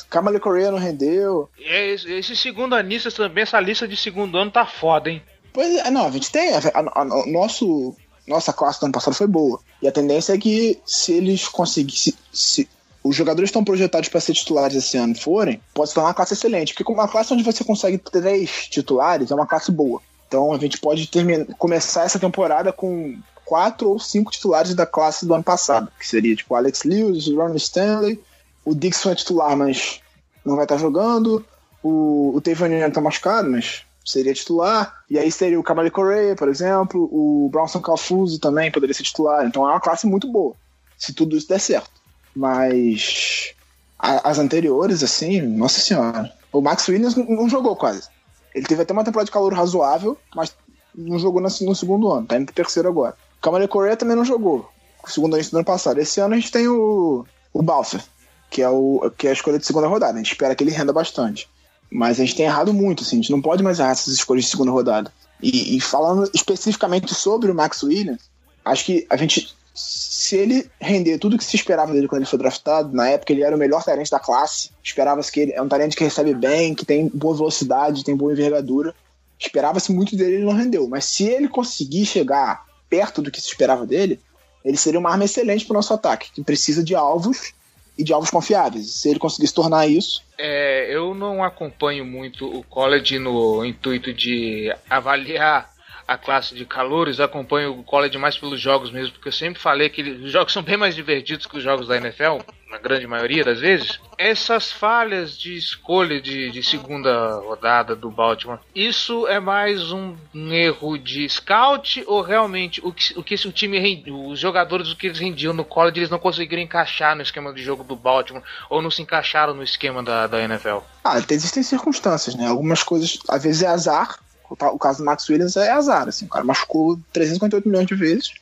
Speaker 3: Kamale Correa não rendeu.
Speaker 1: Esse, esse segundo anistas também, essa lista de segundo ano tá foda, hein?
Speaker 3: Pois é, não, a gente tem. A, a, a, nosso, nossa classe do ano passado foi boa. E a tendência é que se eles conseguirem. Se, se os jogadores estão projetados para ser titulares esse ano forem, pode se tornar uma classe excelente. Porque uma classe onde você consegue três titulares é uma classe boa. Então a gente pode terminar, começar essa temporada com quatro ou cinco titulares da classe do ano passado, que seria tipo Alex Lewis, Ron Stanley, o Dixon é titular, mas não vai estar jogando, o, o Tevanian tá machucado, mas seria titular, e aí seria o Kamali Correa, por exemplo, o Bronson Calfuso também poderia ser titular, então é uma classe muito boa, se tudo isso der certo. Mas a, as anteriores, assim, nossa senhora. O Max Williams não, não jogou quase. Ele teve até uma temporada de calor razoável, mas não jogou no segundo ano, tá indo pro terceiro agora. Camale Correa também não jogou, segundo ano do ano passado. Esse ano a gente tem o, o Balfer, que é, o, que é a escolha de segunda rodada. A gente espera que ele renda bastante. Mas a gente tem errado muito, assim, a gente não pode mais errar essas escolhas de segunda rodada. E, e falando especificamente sobre o Max Williams, acho que a gente, se ele render tudo que se esperava dele quando ele foi draftado, na época ele era o melhor talento da classe, esperava-se que ele é um talento que recebe bem, que tem boa velocidade, tem boa envergadura. esperava-se muito dele ele não rendeu. Mas se ele conseguir chegar perto do que se esperava dele, ele seria uma arma excelente para o nosso ataque, que precisa de alvos e de alvos confiáveis. Se ele conseguir se tornar isso.
Speaker 1: É, eu não acompanho muito o college no intuito de avaliar a classe de calores, acompanho o college mais pelos jogos mesmo, porque eu sempre falei que os jogos são bem mais divertidos que os jogos da NFL, na grande maioria das vezes. Essas falhas de escolha de, de segunda rodada do Baltimore, isso é mais um, erro de scout ou realmente o que o, que o time, os jogadores, o que eles rendiam no college, eles não conseguiram encaixar no esquema de jogo do Baltimore ou não se encaixaram no esquema da, da NFL?
Speaker 3: Ah, existem circunstâncias, né? Algumas coisas, às vezes é azar, o caso do Max Williams é azar, assim, o cara machucou 358 milhões de vezes.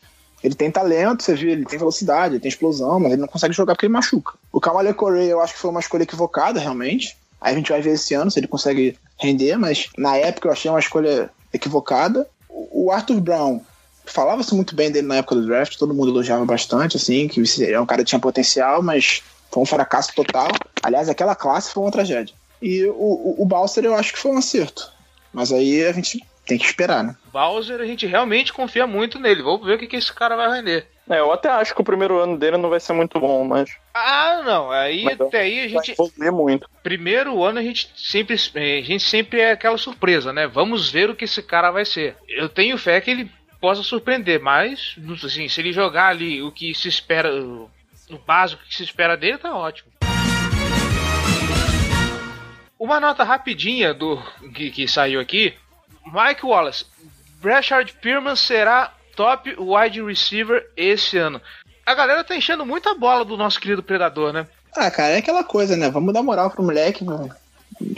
Speaker 3: Ele tem talento, você viu, ele tem velocidade, ele tem explosão, mas ele não consegue jogar porque ele machuca. O Kamale Correa eu acho que foi uma escolha equivocada, realmente. Aí a gente vai ver esse ano se ele consegue render, mas na época eu achei uma escolha equivocada. O Arthur Brown, falava-se muito bem dele na época do draft, todo mundo elogiava bastante, assim, que é um cara que tinha potencial, mas foi um fracasso total. Aliás, aquela classe foi uma tragédia. E o, o, o Balser eu acho que foi um acerto. Mas aí a gente tem que esperar, né?
Speaker 1: Bowser, a gente realmente confia muito nele. Vamos ver o que, que esse cara vai render.
Speaker 2: É, eu até acho que o primeiro ano dele não vai ser muito bom, mas.
Speaker 1: Ah, não. Aí mas até aí a gente.
Speaker 2: Ler muito.
Speaker 1: Primeiro ano a gente sempre. A gente sempre é aquela surpresa, né? Vamos ver o que esse cara vai ser. Eu tenho fé que ele possa surpreender, mas assim, se ele jogar ali o que se espera. O básico que se espera dele, tá ótimo. Uma nota rapidinha do que, que saiu aqui. Mike Wallace, Brashard Pierman será top wide receiver esse ano. A galera tá enchendo muita bola do nosso querido Predador, né?
Speaker 3: Ah, cara, é aquela coisa, né? Vamos dar moral pro moleque, mano.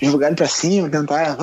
Speaker 3: Jogar ele pra cima, tentar.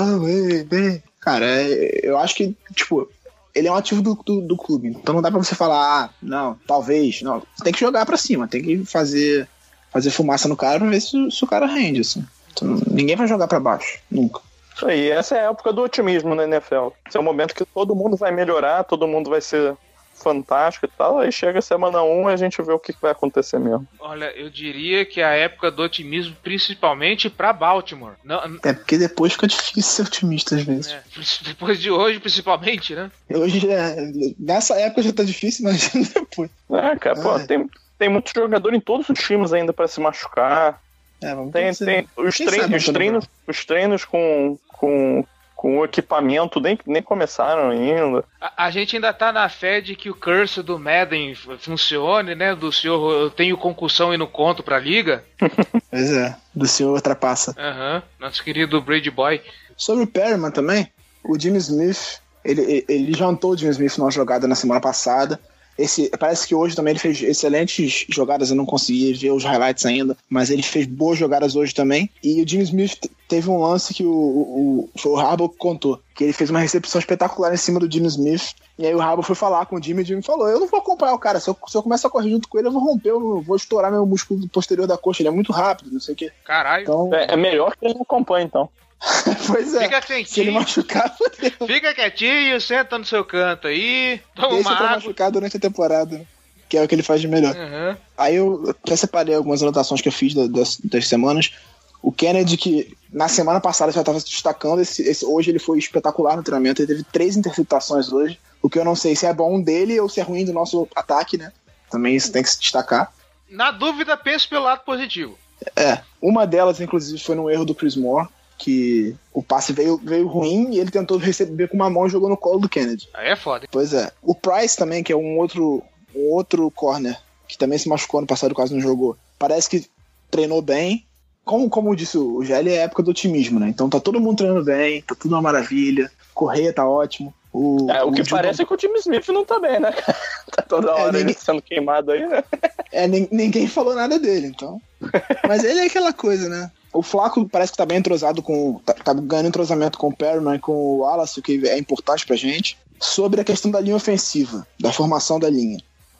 Speaker 3: Bem. Cara, é, eu acho que, tipo, ele é um ativo do, do, do, clube. Então não dá pra você falar, ah, não, talvez. Não, tem que jogar pra cima, tem que fazer, fazer fumaça no cara pra ver se, se o cara rende, assim. Então, ninguém vai jogar para baixo, nunca.
Speaker 2: Isso aí, essa é a época do otimismo na NFL. Esse é o momento que todo mundo vai melhorar, todo mundo vai ser fantástico e tal, aí chega a semana 1 e a gente vê o que vai acontecer mesmo.
Speaker 1: Olha, eu diria que é a época do otimismo, principalmente para Baltimore. Não,
Speaker 3: é porque depois fica difícil ser otimista às vezes. É,
Speaker 1: depois de hoje, principalmente, né?
Speaker 3: Hoje, é, nessa época já tá difícil, mas depois.
Speaker 2: É, cara, pô, tem, tem muito jogador em todos os times ainda para se machucar. É, vamos tem, tem os, treinos, os, treinos, os treinos com, com, com o equipamento nem, nem começaram ainda.
Speaker 1: A, a, gente ainda tá na fé de que o curse do Madden funcione, né? Do senhor eu tenho concussão e não conto pra liga.
Speaker 3: pois é, do senhor ultrapassa.
Speaker 1: Aham, uhum, nosso querido Brady Boy.
Speaker 3: Sobre o Perryman também, o Jimmy Smith, ele, ele jantou o Jimmy Smith numa jogada na semana passada. Esse, parece que hoje também ele fez excelentes jogadas, eu não consegui ver os highlights ainda, mas ele fez boas jogadas hoje também. E o Jimmy Smith teve um lance que o, o, o, o Harbaugh contou, que ele fez uma recepção espetacular em cima do Jimmy Smith. E aí o Harbaugh foi falar com o Jimmy e o Jimmy falou: Eu não vou acompanhar o cara, se eu, se eu começar a correr junto com ele, eu vou romper, eu vou estourar meu músculo posterior da coxa. Ele é muito rápido, não sei o quê.
Speaker 1: Caralho.
Speaker 2: Então, é, é melhor que ele não acompanhe, então.
Speaker 3: pois é.
Speaker 1: Fica quietinho.
Speaker 3: Se ele machucar,
Speaker 1: fodeu. Fica quietinho, senta no seu canto aí. Toma
Speaker 3: Deixa
Speaker 1: uma
Speaker 3: água. machucar durante a temporada. Que é o que ele faz de melhor. Uhum. Aí eu até separei algumas anotações que eu fiz das, das semanas. O Kennedy, que na semana passada já estava se destacando, esse, esse, hoje ele foi espetacular no treinamento. Ele teve três interceptações hoje. O que eu não sei se é bom dele ou se é ruim do nosso ataque, né? Também isso tem que se destacar.
Speaker 1: Na dúvida, pense pelo lado positivo.
Speaker 3: É. Uma delas, inclusive, foi no erro do Chris Moore que o passe veio, veio ruim e ele tentou receber com uma mão e jogou no colo do Kennedy.
Speaker 1: Aí é foda.
Speaker 3: Pois é. O Price também, que é um outro, um outro corner, que também se machucou no passado, quase não jogou. Parece que treinou bem. Como, como disse o GL, é época do otimismo, né? Então tá todo mundo treinando bem, tá tudo uma maravilha. Correia tá ótimo.
Speaker 2: O, é, o, o que parece é que o Jimmy Smith não tá bem, né? tá toda é, hora é, ninguém... sendo queimado aí, né?
Speaker 3: É, ninguém falou nada dele, então. Mas ele é aquela coisa, né? O Flaco parece que tá bem entrosado com. Tá, tá ganhando entrosamento com o Perryman e com o Wallace, o que é importante pra gente. Sobre a questão da linha ofensiva, da formação da linha.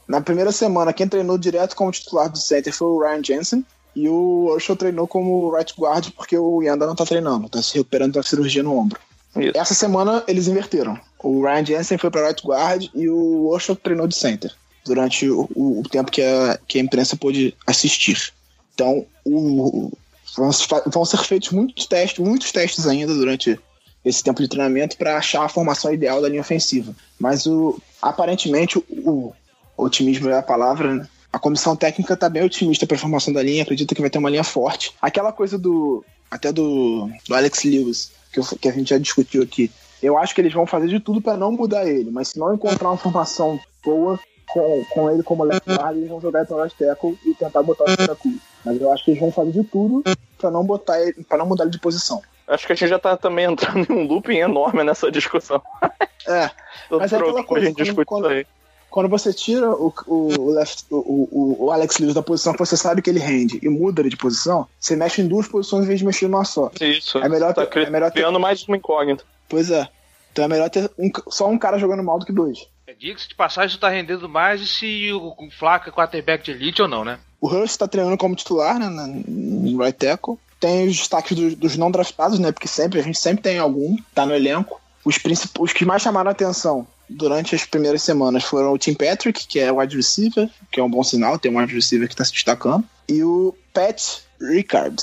Speaker 3: Na primeira semana, quem treinou direto como titular do center foi o Ryan Jensen. E o Urshel treinou como right guard porque o Yanda não tá treinando, tá se recuperando da cirurgia no ombro. Isso. Essa semana eles inverteram. O Ryan Jensen foi para right guard e o Urshel treinou de center durante o, o, o tempo que a, que a imprensa pôde assistir. Então, o, Vão, vão ser feitos muitos testes, muitos testes ainda durante esse tempo de treinamento para achar a formação ideal da linha ofensiva. Mas o, aparentemente o, o otimismo é a palavra, né? A comissão técnica está bem otimista para a formação da linha, acredita que vai ter uma linha forte. Aquela coisa do até do, do Alex Lewis, que, eu, que a gente já discutiu aqui. Eu acho que eles vão fazer de tudo para não mudar ele, mas se não encontrar uma formação boa com, com ele como left guard, eles vão jogar para left tackle e tentar botar o tackle. Mas eu acho que eles vão fazer de tudo para não botar ele, para não mudar ele de posição.
Speaker 2: Acho que a gente já tá também entrando em um looping enorme nessa discussão.
Speaker 3: É, mas é aquela coisa, quando,
Speaker 2: aí
Speaker 3: quando você tira o, o, left, o, o, Alex Lewis da posição que você sabe que ele rende e muda ele de posição, você mexe em duas posições em vez de mexer numa só.
Speaker 2: Isso. É melhor tá ter, é melhor criando ter... mais uma incógnita.
Speaker 3: Pois é. Então é melhor ter um, só um cara jogando mal do que dois.
Speaker 1: É, Diga-se de passagem, tu tá rendendo mais e se o, o Flaca é quarterback de elite ou não, né?
Speaker 3: O Hurst tá treinando como titular, né, no right tackle. Tem os destaques dos, dos não draftados, né, porque sempre, a gente sempre tem algum, tá no elenco. Os, os que mais chamaram a atenção durante as primeiras semanas foram o Tim Patrick, que é wide receiver, que é um bom sinal, tem um wide receiver que está se destacando, e o Pat Ricard,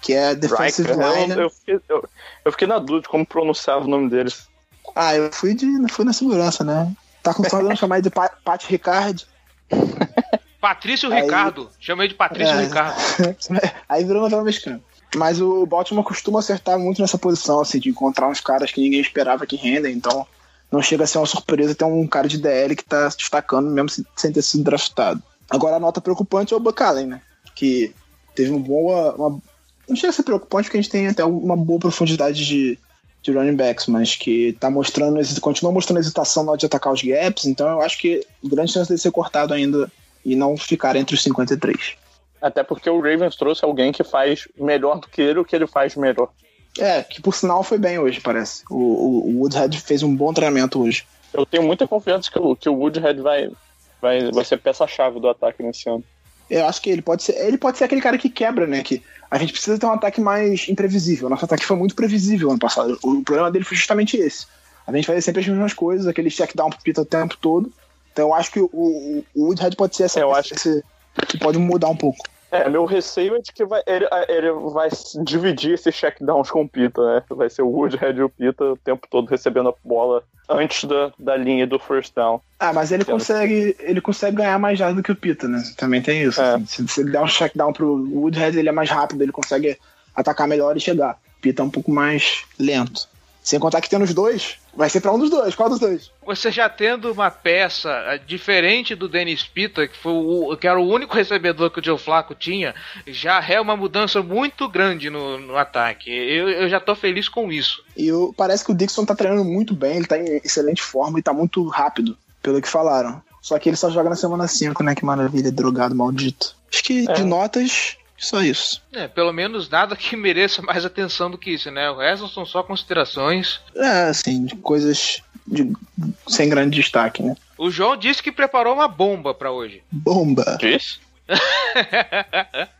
Speaker 3: que é defensive line.
Speaker 2: Eu, eu, fiquei, eu, eu, fiquei, na dúvida de como pronunciava o nome deles.
Speaker 3: Ah, eu fui, de, fui na segurança, né? Tá com de chamar de Pat, Pat Ricard.
Speaker 1: Patrício Aí, Ricardo. Chamei de Patrício é, Ricardo.
Speaker 3: Aí virou novela mexicana. Mas o Baltimore costuma acertar muito nessa posição, assim, de encontrar uns caras que ninguém esperava que rendem, então não chega a ser uma surpresa ter um cara de DL que tá se destacando mesmo sem ter sido draftado. Agora a nota preocupante é o Buck Allen, né? Que teve uma boa. Uma... Não chega a ser preocupante porque a gente tem até uma boa profundidade de, de running backs, mas que tá mostrando, continua mostrando hesitação na hora de atacar os gaps, então eu acho que grande chance de ser cortado ainda e não ficar entre os 53.
Speaker 2: Até porque o Ravens trouxe alguém que faz melhor do que ele o que ele faz melhor.
Speaker 3: É, que por sinal foi bem hoje, parece. O, o, o Woodhead fez um bom treinamento hoje.
Speaker 2: Eu tenho muita confiança que o, que o Woodhead vai, vai, vai ser peça-chave do ataque nesse ano.
Speaker 3: Eu acho que ele pode ser. Ele pode ser aquele cara que quebra, né? Que a gente precisa ter um ataque mais imprevisível. Nosso ataque foi muito previsível ano passado. O problema dele foi justamente esse. A gente fazia sempre as mesmas coisas, aquele check down pro Pita o tempo todo. Então eu acho que o, o, o Woodhead pode ser essa.
Speaker 2: Eu acho
Speaker 3: esse, que pode mudar um pouco.
Speaker 2: É, meu receio é de que vai, ele, ele vai dividir esses checkdowns com o Pita, né? Vai ser o Woodhead e o Pita o tempo todo recebendo a bola antes da, da linha do first down.
Speaker 3: Ah, mas ele consegue, ele consegue ganhar mais jardas do que o Pita, né? Também tem isso. É. Assim. Se, se ele der um checkdown pro Woodhead, ele é mais rápido, ele consegue atacar melhor e chegar. O Pita é um pouco mais lento. Sem contar que tem os dois, vai ser para um dos dois. Qual dos dois?
Speaker 1: Você já tendo uma peça eh, diferente do Dennis Pita, que, foi o, que era o único recebedor que o Joe Flaco tinha, já é uma mudança muito grande no, no ataque. Eu, eu já tô feliz com isso.
Speaker 3: E eu, parece que o Dixon tá treinando muito bem, ele tá em excelente forma e tá muito rápido, pelo que falaram. Só que ele só joga na semana 5, né? Que maravilha, drogado maldito. Acho que é. de notas, só isso.
Speaker 1: É, pelo menos nada que mereça mais atenção do que isso, né? O resto são só considerações.
Speaker 3: É, assim, coisas de, sem grande destaque, né?
Speaker 1: O João disse que preparou uma bomba para hoje.
Speaker 3: Bomba?
Speaker 2: Disse?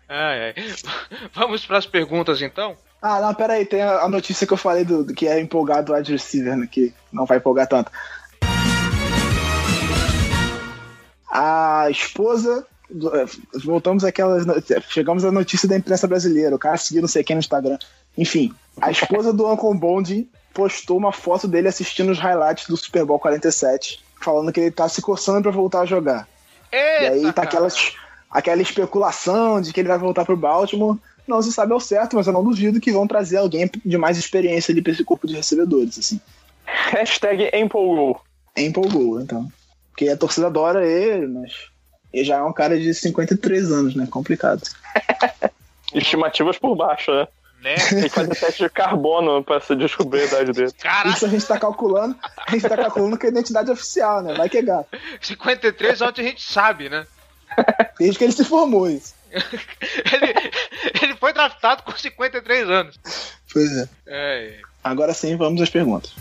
Speaker 1: ai, ai. Vamos para as perguntas então?
Speaker 3: Ah, não, peraí, tem a notícia que eu falei do, do que é empolgado o wide receiver, né, que não vai empolgar tanto. A esposa voltamos àquelas. Chegamos à notícia da imprensa brasileira. O cara seguiu não sei quem no Instagram. Enfim, a esposa do Uncle Bond postou uma foto dele assistindo os highlights do Super Bowl 47, falando que ele tá se coçando para voltar a jogar.
Speaker 1: Eita,
Speaker 3: e aí tá aquelas, aquela especulação de que ele vai voltar pro Baltimore. Não se sabe ao certo, mas eu não duvido que vão trazer alguém de mais experiência ali pra esse corpo de recebedores, assim.
Speaker 2: Hashtag empolgou.
Speaker 3: Empolgou, então. Porque a torcida adora ele, mas e já é um cara de 53 anos, né? Complicado.
Speaker 2: Estimativas por baixo, né? Né? Tem que fazer teste de carbono pra se descobrir a idade dele.
Speaker 3: Caraca. Isso a gente tá calculando. A gente tá calculando com a identidade oficial, né? Vai que é gato.
Speaker 1: 53 ontem a gente sabe, né?
Speaker 3: Desde que ele se formou isso.
Speaker 1: ele, ele foi draftado com 53 anos.
Speaker 3: Pois é. é. Agora sim, vamos às perguntas.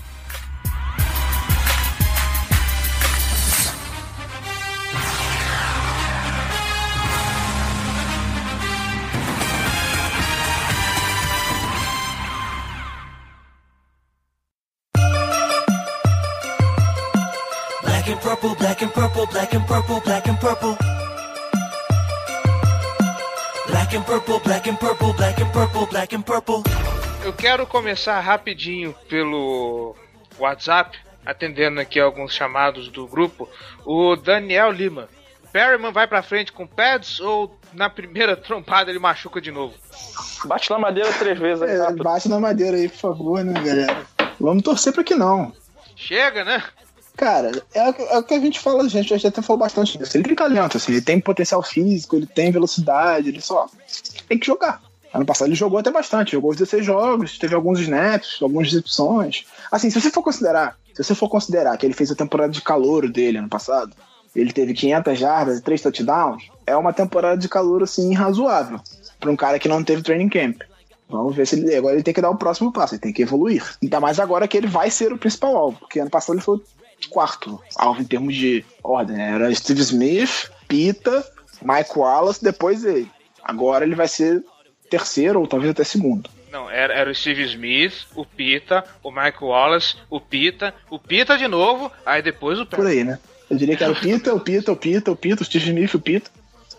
Speaker 3: Purple, black and purple, black and purple, black and purple. Black and purple, black and purple, black and purple, black and purple.
Speaker 1: Eu quero começar rapidinho pelo WhatsApp, atendendo aqui alguns chamados do grupo. O Daniel Lima. Perryman vai pra frente com pads ou na primeira trompada ele machuca de novo?
Speaker 2: Bate na madeira três vezes aí.
Speaker 3: É, bate na madeira aí, por favor, né, galera? Vamos torcer pra que não.
Speaker 1: Chega, né?
Speaker 3: Cara, é, é, o que a gente fala, a gente até falou bastante disso. Ele tem talento, assim, ele tem potencial físico, ele tem velocidade, ele só tem que jogar. Ano passado ele jogou até bastante, jogou os 16 jogos, teve alguns snaps, algumas recepções. Assim, se você for considerar, se você for considerar que ele fez a temporada de calor dele ano passado, ele teve 500 jardas e 3 touchdowns, é uma temporada de calor assim razoável para um cara que não teve training camp. Vamos ver se ele agora ele tem que dar o próximo passo, ele tem que evoluir. Ainda mais agora que ele vai ser o principal alvo, porque ano passado ele foi quarto alvo em termos de ordem. Né? Era Steve Smith, Pita, Mike Wallace, depois ele. Agora ele vai ser terceiro ou talvez até segundo.
Speaker 1: Não, era, era o Steve Smith, o Pita, o Mike Wallace, o Pita, o Pita de novo, aí depois o
Speaker 3: Por aí, né? Eu diria que era o Pita, o Pita, o Pita, o Pita, o Steve Smith, o Pita.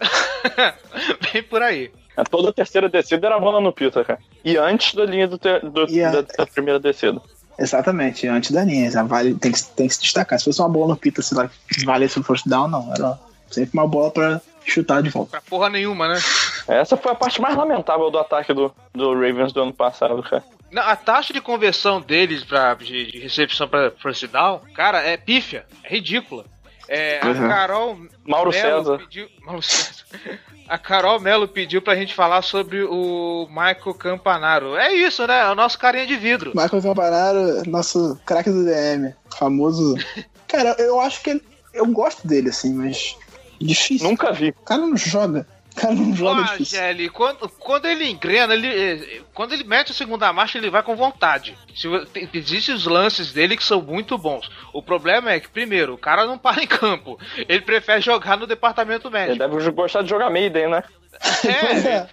Speaker 1: Bem por aí.
Speaker 2: É, toda a terceira descida era a bola no Pita, cara. E antes da linha do, ter, do da, da, primeira descida.
Speaker 3: Exatamente, antes da linha. Vale, tem, que, tem que se destacar. Se fosse uma bola no Pita, sei lá, valesse o first down, não. Era sempre uma bola pra chutar de volta.
Speaker 1: Pra porra nenhuma, né?
Speaker 2: Essa foi a parte mais lamentável do ataque do, do Ravens do ano passado, cara.
Speaker 1: Não, a taxa de conversão deles pra, de, de recepção pra first down, cara, é pífia. É ridícula. É, a uhum. Carol.
Speaker 2: Mauro Melo César.
Speaker 1: Pediu, Mauro César. A Carol Melo pediu pra gente falar sobre o Michael Campanaro. É isso, né? É o nosso carinha de vidro.
Speaker 3: Michael Campanaro, nosso craque do DM. Famoso. Cara, eu acho que ele, eu gosto dele, assim, mas. Difícil.
Speaker 2: Nunca vi.
Speaker 3: O cara não joga cara não joga
Speaker 1: ah, Gelli, quando, quando ele engrena, ele, eh, quando ele mete a segunda marcha, ele vai com vontade. Existem os lances dele que são muito bons. O problema é que, primeiro, o cara não para em campo. Ele prefere jogar no departamento médico.
Speaker 2: Ele deve gostar de jogar Maiden, né?
Speaker 1: É, é.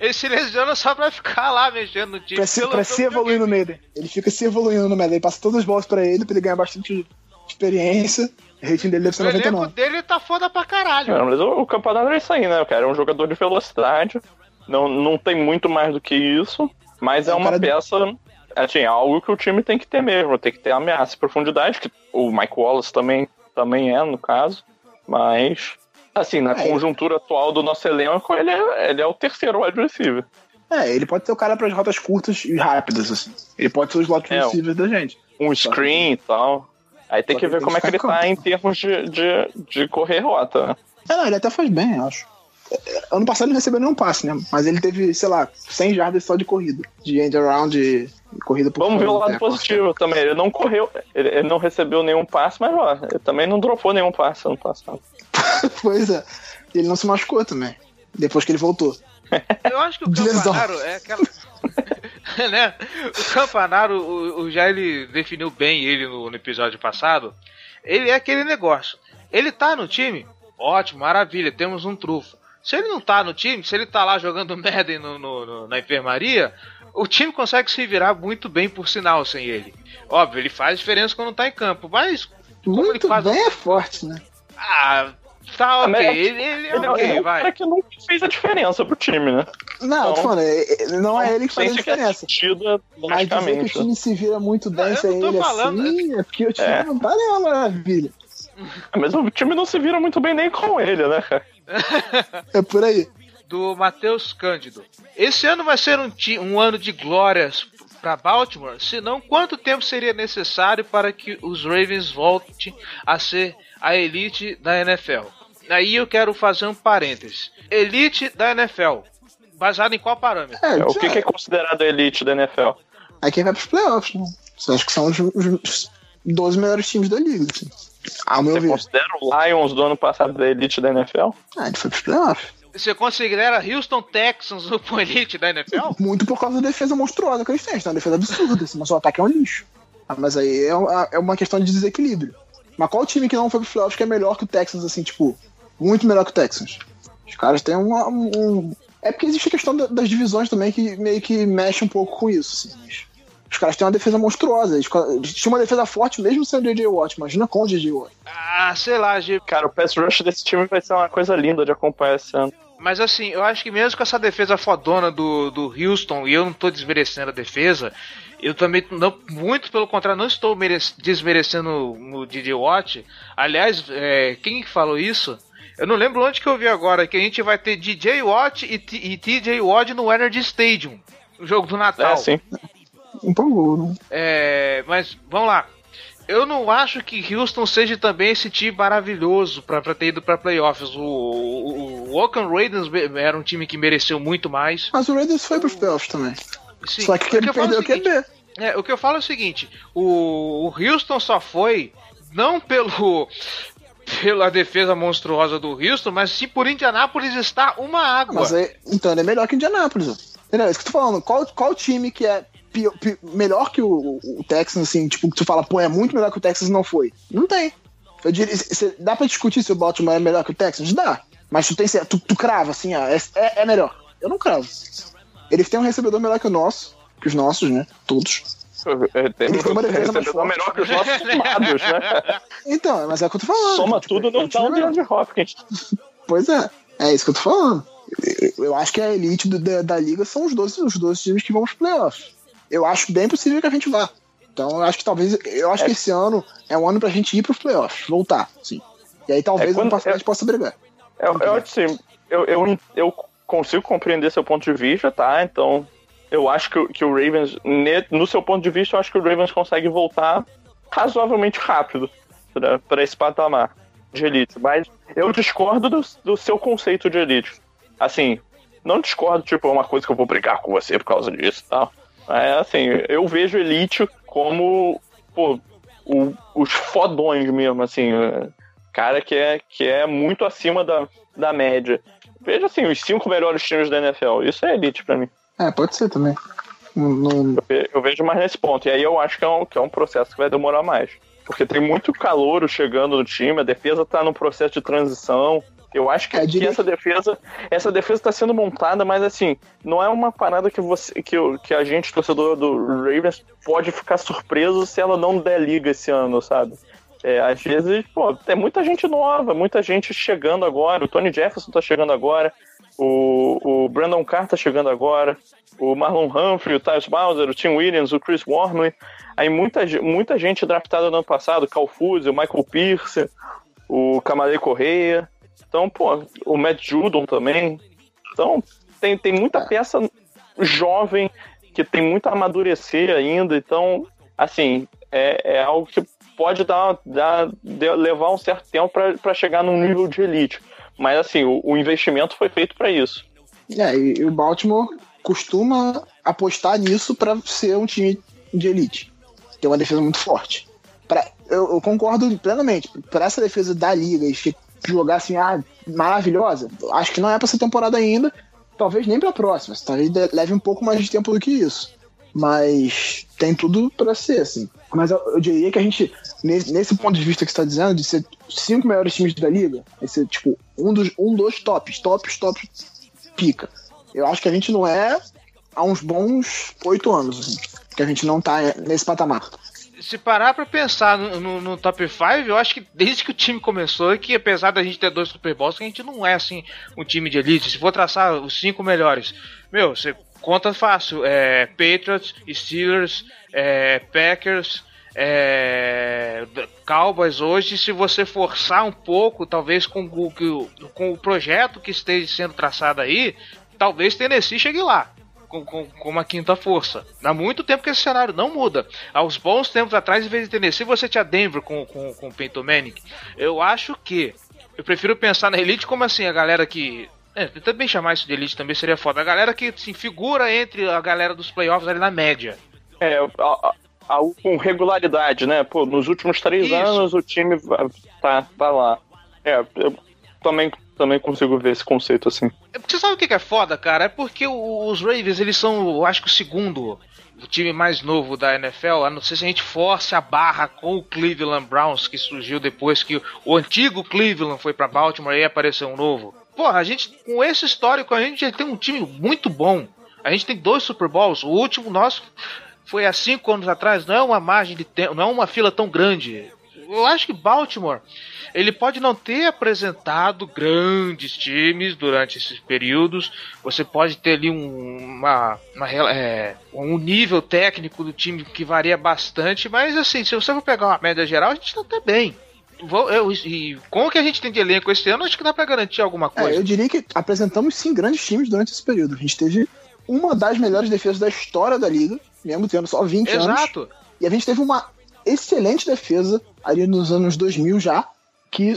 Speaker 1: ele se lesiona só pra ficar lá mexendo no time.
Speaker 3: Pra se, pra se evoluir no Maiden. Ele fica se evoluindo no Maiden. Ele passa todas as bolas pra ele, pra ele ganhar bastante experiência. O rating dele deve ser 99. O
Speaker 1: dele tá foda pra caralho.
Speaker 2: Não, mas o, o campeonato é isso aí, né, cara? É um jogador de velocidade. Não, não tem muito mais do que isso. Mas é, é uma peça. Assim, é algo que o time tem que ter mesmo. Tem que ter ameaça e profundidade, que o Mike Wallace também, também é, no caso. Mas, assim, na é, conjuntura atual do nosso elenco, ele é, ele é o terceiro wide receiver.
Speaker 3: É, ele pode ser o cara para as rotas curtas e rápidas, assim. Ele pode ser os slot é, receivers da gente.
Speaker 2: Um screen e tal. Aí tem que ver como é que ele tá em termos de, de, de correr rota. Né?
Speaker 3: É, não, ele até faz bem, eu acho. Ano passado ele não recebeu nenhum passe, né? Mas ele teve, sei lá, 100 jardas só de corrida. De end around, de corrida por
Speaker 2: Vamos ver o lado positivo também. Ele não correu, ele, ele, não recebeu nenhum passe, mas ó, ele também não dropou nenhum passe ano passado.
Speaker 3: pois é. Ele não se machucou também. Depois que ele voltou.
Speaker 1: Eu acho que o Campanaro é aquela. né? O Campanaro, o, o Jair definiu bem ele no, no, episódio passado. Ele é aquele negócio. Ele tá no time, ótimo, maravilha, temos um trufo. Se ele não tá no time, se ele tá lá jogando Madden no, no, no, na enfermaria, o time consegue se virar muito bem por sinal sem ele. Óbvio, ele faz diferença quando tá em campo, mas.
Speaker 3: Muito
Speaker 1: faz...
Speaker 3: bem é forte, né?
Speaker 1: Ah, Tá, ok. É ele, ele, é ele é ok, vai.
Speaker 2: É que não fez a diferença pro time, né?
Speaker 3: Não, então, tô falando, é, não é ele que faz a diferença.
Speaker 2: Sentido,
Speaker 3: Mas dizer que o time se vira muito bem sem ele falando, assim, é porque o time é. não tá numa maravilha.
Speaker 2: Mas o time não se vira muito bem nem com ele, né, cara?
Speaker 3: é por aí.
Speaker 1: Do Matheus Cândido. Esse ano vai ser um, um ano de glórias para Baltimore, senão quanto tempo seria necessário para que os Ravens voltem a ser a elite da NFL? Aí eu quero fazer um parênteses. Elite da NFL. Baseado em qual parâmetro?
Speaker 2: É, o que, que, é considerado elite da NFL?
Speaker 3: Aí quem vai pros playoffs, né? Você acha que são os, os 12 melhores times da liga, assim. Ao meu
Speaker 2: Você
Speaker 3: ver.
Speaker 2: considera o Lions do ano passado da elite da NFL?
Speaker 3: Ah, ele foi pros playoffs.
Speaker 1: Você considera Houston Texans o elite da NFL?
Speaker 3: Muito por causa da defesa monstruosa que eles têm. Tem uma defesa absurda, assim, mas o ataque é um lixo. Ah, mas aí é, é uma questão de desequilíbrio. Mas qual time que não foi pro playoffs que é melhor que o Texans, assim, tipo, muito melhor que o Texans? Os caras têm uma, um. É porque existe a questão das divisões também que meio que mexe um pouco com isso, assim. Os caras têm uma defesa monstruosa. Eles, tinham uma defesa forte mesmo sem o DJ Watt. Imagina com o DJ Watt.
Speaker 1: Ah, sei lá, G.
Speaker 2: Cara, o pass rush desse time vai ser uma coisa linda de acompanhar esse ano.
Speaker 1: Mas assim, eu acho que mesmo com essa defesa fodona do, do Houston, e eu não tô desmerecendo a defesa, eu também, não, muito pelo contrário, não estou desmerecendo o DJ Watt. Aliás, é, quem falou isso? Eu não lembro onde que eu vi agora, que a gente vai ter DJ Watt e, e TJ Watt no Energy Stadium, o jogo do Natal. É,
Speaker 2: sim.
Speaker 3: Empolgou, né?
Speaker 1: É, mas, vamos lá eu não acho que Houston seja também esse time maravilhoso para ter ido para playoffs. O, o, o Oakland Raiders era um time que mereceu muito mais.
Speaker 3: Mas o Raiders foi para os playoffs também. Sim. Só que ele perdeu o QB.
Speaker 1: É, o que eu falo é o seguinte: o, o Houston só foi não pelo pela defesa monstruosa do Houston, mas sim por Indianápolis estar uma água.
Speaker 3: Então ele é melhor que Indianápolis. Entendeu? É isso que eu tô falando. Qual, qual time que é pior, pior, melhor que o, o Texans, assim, tipo, que tu fala, pô, é muito melhor que o Texas não foi. Não tem. Eu diria, cê, dá pra discutir se o Baltimore é melhor que o Texas? Dá. Mas tu tem tu, tu crava, assim, ó, é, é, é melhor. Eu não cravo. Eles têm um recebedor melhor que o nosso, que os nossos, né? Todos.
Speaker 2: Eles têm uma defesa melhor que os nossos tomados, né?
Speaker 3: Então, mas é o que eu tô falando.
Speaker 2: Soma tipo, tudo, não é tá um de Hopkins.
Speaker 3: Pois é, é isso que eu tô falando. Eu acho que a elite do, da, da, liga são os 12, os 12 times que vão pros playoffs eu acho bem possível que a gente vá. Então eu acho que talvez. Eu acho é. que esse ano é um ano pra gente ir pros playoffs, voltar, sim. E aí talvez é, no passado a gente possa brigar.
Speaker 2: É, eu, assim, eu, eu, eu consigo compreender seu ponto de vista, tá? Então, eu acho que, que o Ravens, no seu ponto de vista, eu acho que o Ravens consegue voltar razoavelmente rápido para esse patamar de elite. Mas eu discordo do, do seu conceito de elite. Assim, não discordo, tipo, é uma coisa que eu vou brigar com você por causa disso e tal. É assim, eu vejo Elite como pô, o, os fodões mesmo, assim, cara que é, que é muito acima da, da média. Veja assim, os cinco melhores times da NFL. Isso é Elite para mim.
Speaker 3: É, pode ser também.
Speaker 2: Não... Eu, eu, vejo mais nesse ponto. E aí eu acho que é, um, que é um processo que vai demorar mais. Porque tem muito calor chegando no time, a defesa tá num processo de transição. Eu acho que, é, que essa defesa, essa defesa está sendo montada, mas assim, não é uma parada que você, que, que a gente, torcedor do Ravens, pode ficar surpreso se ela não der liga esse ano, sabe? É, às vezes, pô, tem muita gente nova, muita gente chegando agora. O Tony Jefferson tá chegando agora, o, o Brandon Carr tá chegando agora, o Marlon Humphrey, o Tyus Bowser, o Tim Williams, o Chris Wormley. Aí muita, muita gente draftada no ano passado, o Cal o Michael Pierce, o Camarei Correia. Então, pô, o Matt Judon também. Então, tem, tem muita peça jovem que tem muito a amadurecer ainda. Então, assim, é, é algo que pode dar, dar levar um certo tempo para chegar num nível de elite. Mas, assim, o, o investimento foi feito para isso.
Speaker 3: É, e, o Baltimore costuma apostar nisso para ser um time de elite. Tem uma defesa muito forte. Pra, eu, eu concordo plenamente. Para essa defesa da liga e jogar assim, ah, maravilhosa. Acho que não é para essa temporada ainda. Talvez nem para a próxima. Talvez leve um pouco mais de tempo do que isso. Mas tem tudo para ser, assim. Mas eu, eu, diria que a gente, nesse, nesse ponto de vista que você está dizendo, de ser cinco melhores times da liga, vai ser tipo um dos, um dos tops, tops, tops, pica. Eu acho que a gente não é há uns bons oito anos, assim, que a gente não tá nesse patamar
Speaker 1: se parar pra pensar no, no, no, top 5, eu acho que desde que o time começou, que apesar da gente ter dois Super Bowls, a gente não é assim um time de elite. Se for traçar os cinco melhores, meu, você conta fácil: é, Patriots, Steelers, é, Packers, é, Cowboys hoje, se você forçar um pouco, talvez com o, com o projeto que esteja sendo traçado aí, talvez Tennessee chegue lá com, com, com, uma quinta força. Há muito tempo que esse cenário não muda. Há uns bons tempos atrás, em vez de Tennessee, você tinha Denver com, com, com o Peyton Manning. Eu acho que. Eu prefiro pensar na Elite como assim, a galera que. É, também chamar isso de Elite também seria foda. A galera que se assim, figura entre a galera dos playoffs ali na média.
Speaker 2: É, a, a, com regularidade, né? Pô, nos últimos três isso. anos o time tá, tá lá. É, eu também também consigo ver esse conceito assim.
Speaker 1: É você sabe o que é foda, cara? É porque os Ravens, eles são, eu acho que o segundo o time mais novo da NFL, a não ser se a gente force a barra com o Cleveland Browns, que surgiu depois que o antigo Cleveland foi para Baltimore e apareceu um novo. Porra, a gente, com esse histórico, a gente tem um time muito bom. A gente tem dois Super Bowls. O último nosso foi há cinco anos atrás. Não é uma margem de tempo, não é uma fila tão grande. eu acho que Baltimore ele pode não ter apresentado grandes times durante esses períodos. Você pode ter ali um, uma, uma é, um nível técnico do time que varia bastante, mas assim, se você for pegar uma média geral, a gente está até bem. Vou, eu, e com o que a gente tem de elenco esse ano, acho que dá para garantir alguma é, coisa.
Speaker 3: É, eu diria que apresentamos sim grandes times durante esse período. A gente teve uma das melhores defesas da história da liga, mesmo tendo só 20
Speaker 1: Exato.
Speaker 3: anos.
Speaker 1: Exato.
Speaker 3: E a gente teve uma excelente defesa ali nos anos 2000 já, que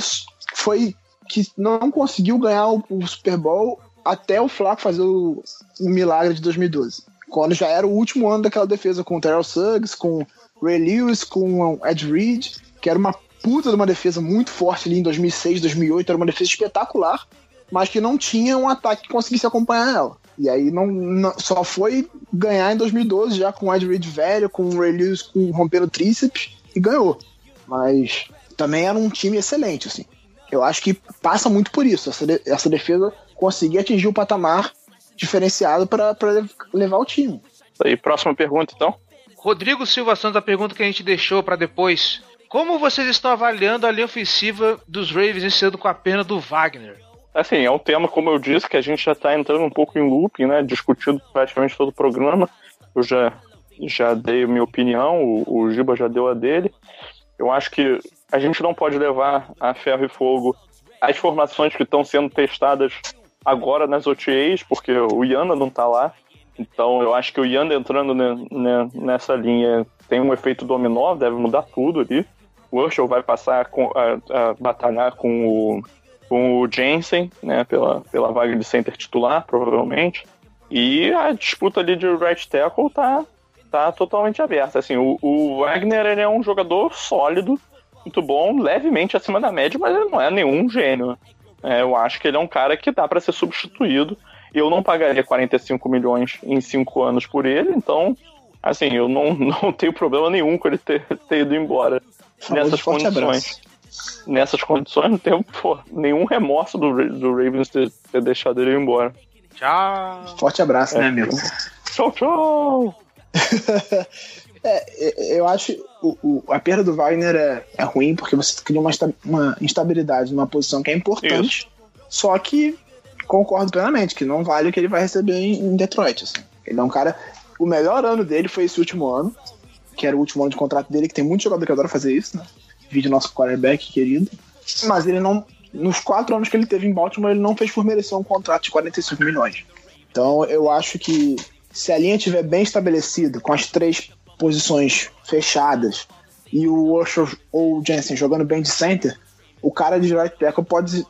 Speaker 3: foi que não conseguiu ganhar o, o Super Bowl até o Flaco fazer o, o, milagre de 2012. Quando já era o último ano daquela defesa com o Terrell Suggs, com Ray Lewis, com o Ed Reed, que era uma puta de uma defesa muito forte ali em 2006, 2008, era uma defesa espetacular, mas que não tinha um ataque que conseguisse acompanhar ela. E aí não, não, só foi ganhar em 2012 já com o Ed Reed velho, com o Ray Lewis com rompendo tríceps e ganhou. Mas também era um time excelente, assim. Eu acho que passa muito por isso, essa, de, essa defesa conseguir atingir o patamar diferenciado para levar o time.
Speaker 2: Aí, próxima pergunta, então.
Speaker 1: Rodrigo Silva Santos, a pergunta que a gente deixou para depois. Como vocês estão avaliando a linha ofensiva dos Ravens ano com a pena do Wagner?
Speaker 2: Assim, é um tema, como eu disse, que a gente já está entrando um pouco em looping, né? Discutido praticamente todo o programa. Eu já, já dei a minha opinião, o, o Giba já deu a dele. Eu acho que a gente não pode levar a ferro e fogo as formações que estão sendo testadas agora nas OTAs, porque o Yanda não está lá. Então eu acho que o Yanda entrando nessa linha tem um efeito dominó, deve mudar tudo ali. O Urshel vai passar a, a batalhar com o com o Jensen, né, pela, pela vaga de center titular, provavelmente. E a disputa ali de right tackle tá, tá totalmente aberta. Assim, o, o Wagner ele é um jogador sólido, muito bom, levemente acima da média, mas ele não é nenhum gênio. É, eu acho que ele é um cara que dá para ser substituído. Eu não pagaria 45 milhões em 5 anos por ele, então, assim, eu não, não tenho problema nenhum com ele ter, ter ido embora nessas condições. Abraço nessas condições, não tenho pô, nenhum remorso do, do Ravens ter, ter deixado ele embora.
Speaker 1: Tchau.
Speaker 3: Forte abraço, né, é. né, amigo?
Speaker 2: Tchau, tchau.
Speaker 3: é, eu acho o, o, a perda do Wagner é, é ruim porque você cria uma, uma instabilidade numa posição que é importante. Isso. Só que concordo plenamente que não vale o que ele vai receber em, em Detroit. Assim. Ele é um cara. O melhor ano dele foi esse último ano, que era o último ano de contrato dele, que tem muito jogador que adora fazer isso, né? Vídeo nosso quarterback querido. Mas ele não. Nos quatro anos que ele teve em Baltimore, ele não fez por merecer um contrato de 45 milhões. Então eu acho que se a linha estiver bem estabelecida, com as três posições fechadas, e o Usher ou o Jensen jogando bem de center, o cara de right tackle pode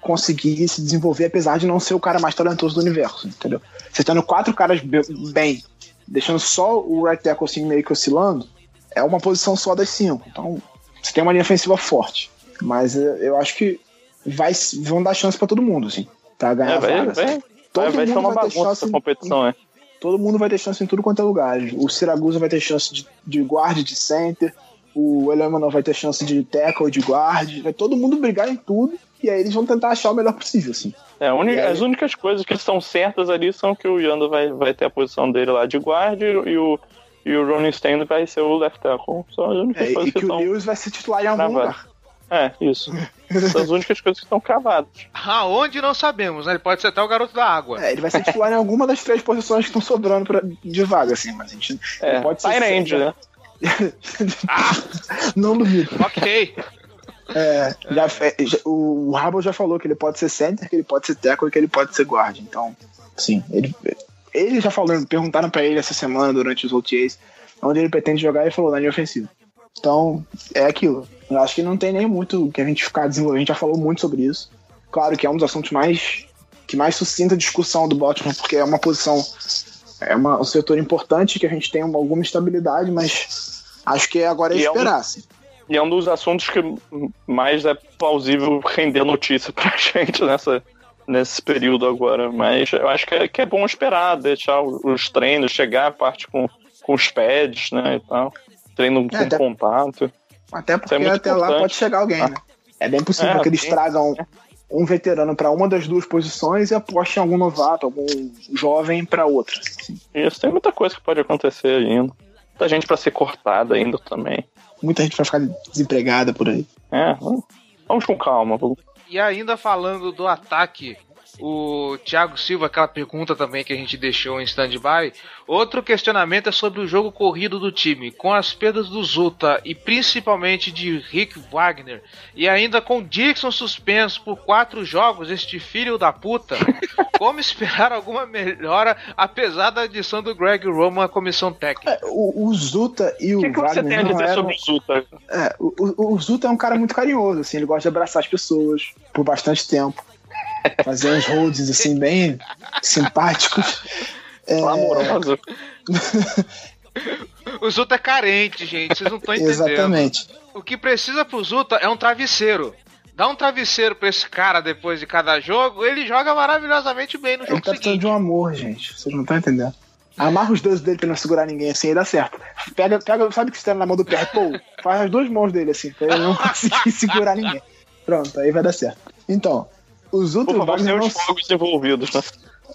Speaker 3: conseguir se desenvolver, apesar de não ser o cara mais talentoso do universo, entendeu? Você tendo quatro caras bem, deixando só o right tackle assim meio que oscilando, é uma posição só das cinco. Então, você tem uma linha ofensiva forte. Mas eh, eu acho que vai, vão dar chance para todo mundo, assim, pra ganhar é, vai,
Speaker 2: vai, todo vai, vai ser uma bagunça essa competição, é.
Speaker 3: Todo mundo vai ter chance em tudo quanto é lugar. O Siragusa vai ter chance de, de guarda, de center. O Elemanor vai ter chance de tackle, de guard. Vai todo mundo brigar em tudo. E aí eles vão tentar achar o melhor possível, assim.
Speaker 2: É, aí... As únicas coisas que são certas ali são que o Yanda vai, vai ter a posição dele lá de guard e o, e o Ronnie Stanley vai ser o left tackle. São as únicas
Speaker 3: é, coisas e que, que o Lewis vai ser titular em algum lugar.
Speaker 2: É, isso. São as únicas coisas que estão cravadas.
Speaker 1: Aonde não sabemos, né? Ele pode ser até o garoto da água.
Speaker 3: É, ele vai ser titular em alguma das três posições que estão sobrando pra, de vaga, assim, mas a gente.
Speaker 2: É, pode ser. End, né?
Speaker 3: ah! Não duvido.
Speaker 1: Ok.
Speaker 3: É, já, já, o Harbour já falou que ele pode ser center, que ele pode ser tackle e que ele pode ser guard. Então, sim, ele, ele já falou, perguntaram para ele essa semana durante os OTAs onde ele pretende jogar e falou na linha ofensiva. Então, é aquilo. Eu acho que não tem nem muito que a gente ficar desenvolvendo, a gente já falou muito sobre isso. Claro que é um dos assuntos mais que mais suscita a discussão do Baltimore, porque é uma posição, é uma, um setor importante que a gente tem uma, alguma estabilidade, mas acho que agora é esperar. É um, assim.
Speaker 2: E é um dos assuntos que mais é plausível render notícia pra gente nessa, nesse período agora. Mas eu acho que é, que é bom esperar, deixar os treinos chegar a parte com, com os pads, né, e tal. Treino é, com até, contato.
Speaker 3: Até porque é até importante. lá pode chegar alguém, ah. né? É bem possível é, que eles tragam um veterano para uma das duas posições e apostem algum novato, algum jovem para outra.
Speaker 2: Isso, tem muita coisa que pode acontecer ainda. Muita gente para ser cortada ainda também.
Speaker 3: Muita gente vai ficar desempregada por aí.
Speaker 2: É, vamos com calma.
Speaker 1: E ainda falando do ataque o Thiago Silva, aquela pergunta também que a gente deixou em stand-by. Outro questionamento é sobre o jogo corrido do time, com as perdas do Zuta e principalmente de Rick Wagner, e ainda com Dixon suspenso por quatro jogos, este filho da puta. Como esperar alguma melhora, apesar da adição do Greg Roman à comissão técnica? É,
Speaker 3: o, o, Zuta e o, que que Wagner. você tem a dizer eram... sobre o Zuta? É, o, o, o Zuta é um cara muito carinhoso, assim, ele gosta de abraçar as pessoas por bastante tempo fazer uns holds assim, bem simpáticos.
Speaker 2: É... Amoroso.
Speaker 1: o Zuta é carente, gente, vocês não estão entendendo.
Speaker 3: Exatamente.
Speaker 1: O que precisa pro Zuta é um travesseiro. Dá um travesseiro pra esse cara depois de cada jogo, ele joga maravilhosamente bem no jogo
Speaker 3: ele tá
Speaker 1: seguinte. precisando
Speaker 3: de um amor, gente. Vocês não estão entendendo. Amarra os dedos dele pra não segurar ninguém assim, aí dá certo. Pega, pega sabe que você tá na mão do pé? Pô, faz as duas mãos dele assim, pra ele não conseguir segurar ninguém. Pronto, aí vai dar certo. Então, os
Speaker 2: favor, não... os fogos envolvidos, né?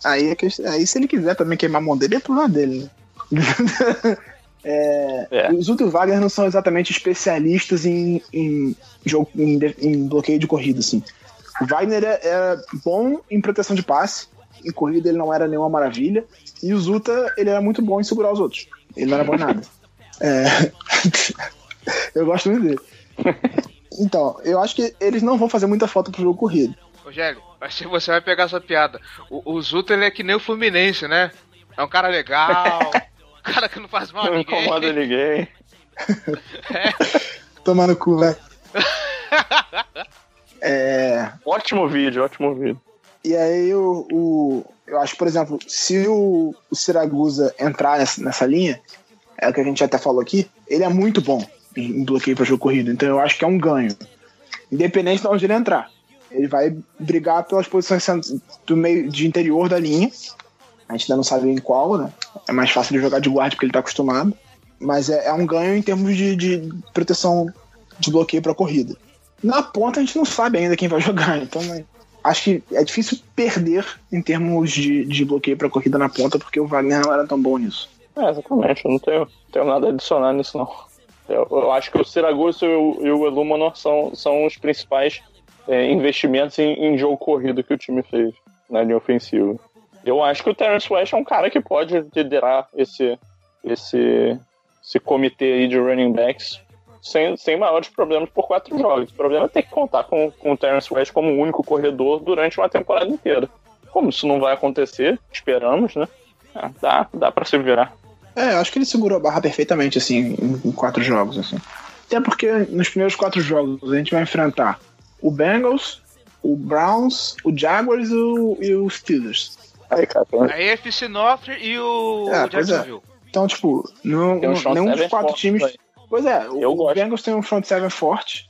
Speaker 3: Aí, é aí se ele quiser também queimar a mão dele, é problema dele, né? é, é. Os outros Wagner não são exatamente especialistas em, em, jogo, em, em bloqueio de corrida, assim. O Wagner é, é, bom em proteção de passe, em corrida ele não era nenhuma maravilha, e o Zuta ele era muito bom em segurar os outros. Ele não era bom em nada. É... eu gosto muito dele. Então, eu acho que eles não vão fazer muita falta pro jogo corrido.
Speaker 1: Rogério, acho que você vai pegar essa piada. O, o Zuto, ele é que nem o Fluminense, né? É um cara legal, um cara que não faz mal a
Speaker 2: ninguém.
Speaker 1: Não
Speaker 2: incomoda ninguém.
Speaker 3: é. Tomar no cu, velho. é...
Speaker 2: Ótimo vídeo, ótimo vídeo.
Speaker 3: E aí o, o, eu acho, por exemplo, se o, o Siragusa entrar nessa, nessa linha, é o que a gente até falou aqui, ele é muito bom em, em bloqueio para jogo corrido. Então eu acho que é um ganho. Independente de onde ele entrar. Ele vai brigar pelas posições do meio de interior da linha. A gente ainda não sabe em qual, né? É mais fácil de jogar de guarda porque ele tá acostumado. Mas é, é um ganho em termos de, de proteção de bloqueio para corrida. Na ponta a gente não sabe ainda quem vai jogar, então acho que é difícil perder em termos de, de bloqueio para corrida na ponta porque o Wagner não era tão bom nisso.
Speaker 2: É, exatamente, eu não tenho, tenho nada a adicionar nisso não. Eu, eu acho que o Siragusa e o, e o são, são os principais é, investimentos em, em, jogo corrido que o time fez na linha ofensiva. Eu acho que o Terence West é um cara que pode liderar esse, esse, esse comitê aí de running backs sem, sem maiores problemas por quatro jogos. O problema é ter que contar com, com o Terence West como único corredor durante uma temporada inteira. Como isso não vai acontecer, esperamos, né? Ah, dá, dá para se virar.
Speaker 3: É, acho que ele segurou a barra perfeitamente, assim, em, em quatro jogos, assim. Até porque nos primeiros quatro jogos a gente vai enfrentar o Bengals, o Browns, o Jaguars e o, e o Steelers.
Speaker 1: Aí, cara, a AFC North e o
Speaker 3: é, é. Jacksonville. É. Então, tipo, não, um nenhum dos quatro times. Aí. Pois é, o, o Bengals tem um front seven forte.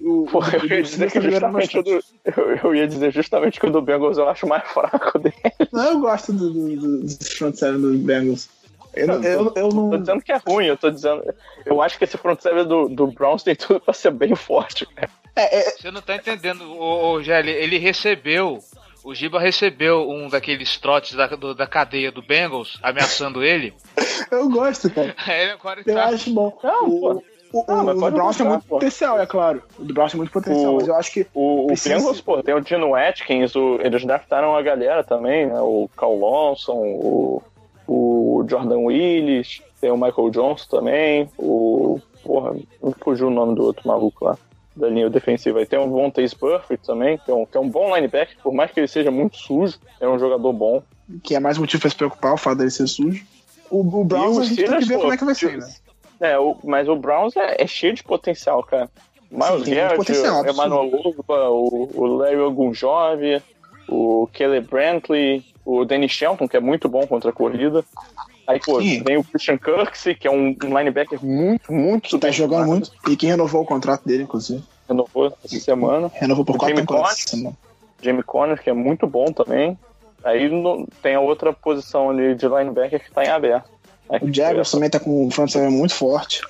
Speaker 2: O, Pô, eu, ia dizer que justamente do, eu, eu, ia dizer justamente que o do Bengals eu acho mais fraco dele.
Speaker 3: Não, eu gosto do, do, do front seven do Bengals. Eu, não, eu, eu não.
Speaker 2: tô dizendo que é ruim, eu tô dizendo. Eu acho que esse front seven do, do Browns tem tudo pra ser bem forte, cara.
Speaker 1: É, é... Você não tá entendendo, o, o Gelli, ele recebeu. O Giba recebeu um daqueles trotes da, do, da cadeia do Bengals ameaçando ele.
Speaker 3: Eu gosto, cara.
Speaker 1: É, agora
Speaker 3: eu tá... acho bom. Não, o, o, não, o, o Browns tem muito pô. potencial, é claro. O do Browns tem muito potencial, o, mas eu acho que.
Speaker 2: O, precisa... o Bengals, pô, tem o Dino Atkins, o, eles draftaram a galera também, né? O Cal Lawson, o, o Jordan Willis, tem o Michael Johnson também, o. Porra, não fugiu o nome do outro maluco lá da linha defensiva. E tem o Vontaze Perfect também, que é, um, que é um bom linebacker, por mais que ele seja muito sujo, é um jogador bom.
Speaker 3: Que é mais motivo pra se preocupar, o fato dele ser sujo. O, o Browns, a gente tem que ver como é que vai ser, né?
Speaker 2: É, o, mas o Browns é, é, cheio de potencial, cara. Miles Garrett, o Emmanuel Luba, o, o Larry Ogunjov, o Kelly Brantley, o Danny Shelton, que é muito bom contra a corrida. Aí, pô, Sim. vem o Christian Kirksey, que é um, linebacker muito, muito
Speaker 3: Tá jogando muito. E que renovou o contrato dele, inclusive.
Speaker 2: Renovou essa semana.
Speaker 3: Renovou por quatro temporadas
Speaker 2: Jamie Conner, que é muito bom também. Aí no, tem a outra posição ali de linebacker que tá em aberto.
Speaker 3: o Jaguars também tá com um front seven muito forte.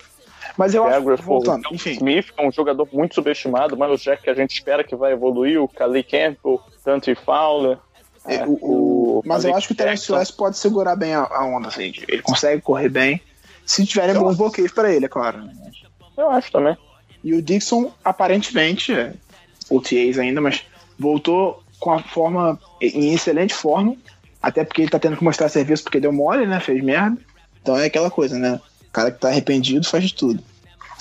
Speaker 3: Mas eu Jaguars, acho, voltando,
Speaker 2: o enfim. Smith é um jogador muito subestimado, mas o Jack que a gente espera que vai evoluir, o Kali Campbell, Dante Fowler,
Speaker 3: é, o, o, mas eu acho que o Terence West pode segurar bem a, a, onda, assim. Ele consegue correr bem. Se tiverem bons bloqueios para ele, é claro.
Speaker 2: Eu acho também.
Speaker 3: E o Dixon, aparentemente, é, OTAs ainda, mas voltou com a forma, em excelente forma, até porque ele tá tendo que mostrar serviço porque deu mole, né? Fez merda. Então é aquela coisa, né? O cara que tá arrependido faz de tudo.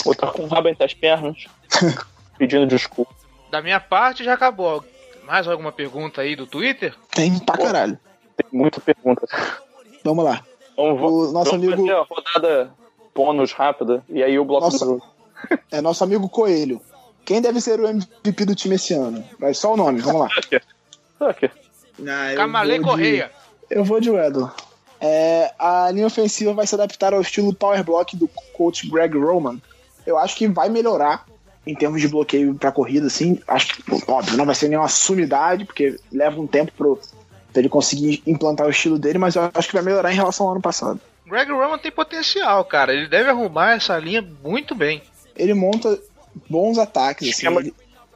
Speaker 2: Ou tá com o rabo entre as pernas, pedindo desculpa.
Speaker 1: Da minha parte já acabou. Mais alguma pergunta aí do Twitter?
Speaker 3: Tem pra caralho.
Speaker 2: Tem muita pergunta.
Speaker 3: Vamos lá.
Speaker 2: Vamos,
Speaker 3: o nosso
Speaker 2: vamos
Speaker 3: amigo.
Speaker 2: fazer a rodada bônus rápida e aí o bloco
Speaker 3: Nossa. É nosso amigo Coelho. Quem deve ser o MVP do time esse ano? Vai só o nome, vamos lá.
Speaker 2: Tucker.
Speaker 3: Ah, eu
Speaker 1: Camalê
Speaker 3: vou de-
Speaker 1: Correia.
Speaker 3: Eu vou de Weddle. É, a linha ofensiva vai se adaptar ao estilo Power Block do coach Greg Roman. Eu acho que vai melhorar em termos de bloqueio pra corrida, assim. Acho que, óbvio, não vai ser nenhuma sumidade, porque leva um tempo pro, pra ele conseguir implantar o estilo dele, mas eu acho que vai melhorar em relação ao ano passado.
Speaker 1: Greg Roman tem potencial, cara. Ele deve arrumar essa linha muito bem.
Speaker 3: Ele monta bons ataques, assim.
Speaker 2: Esquema-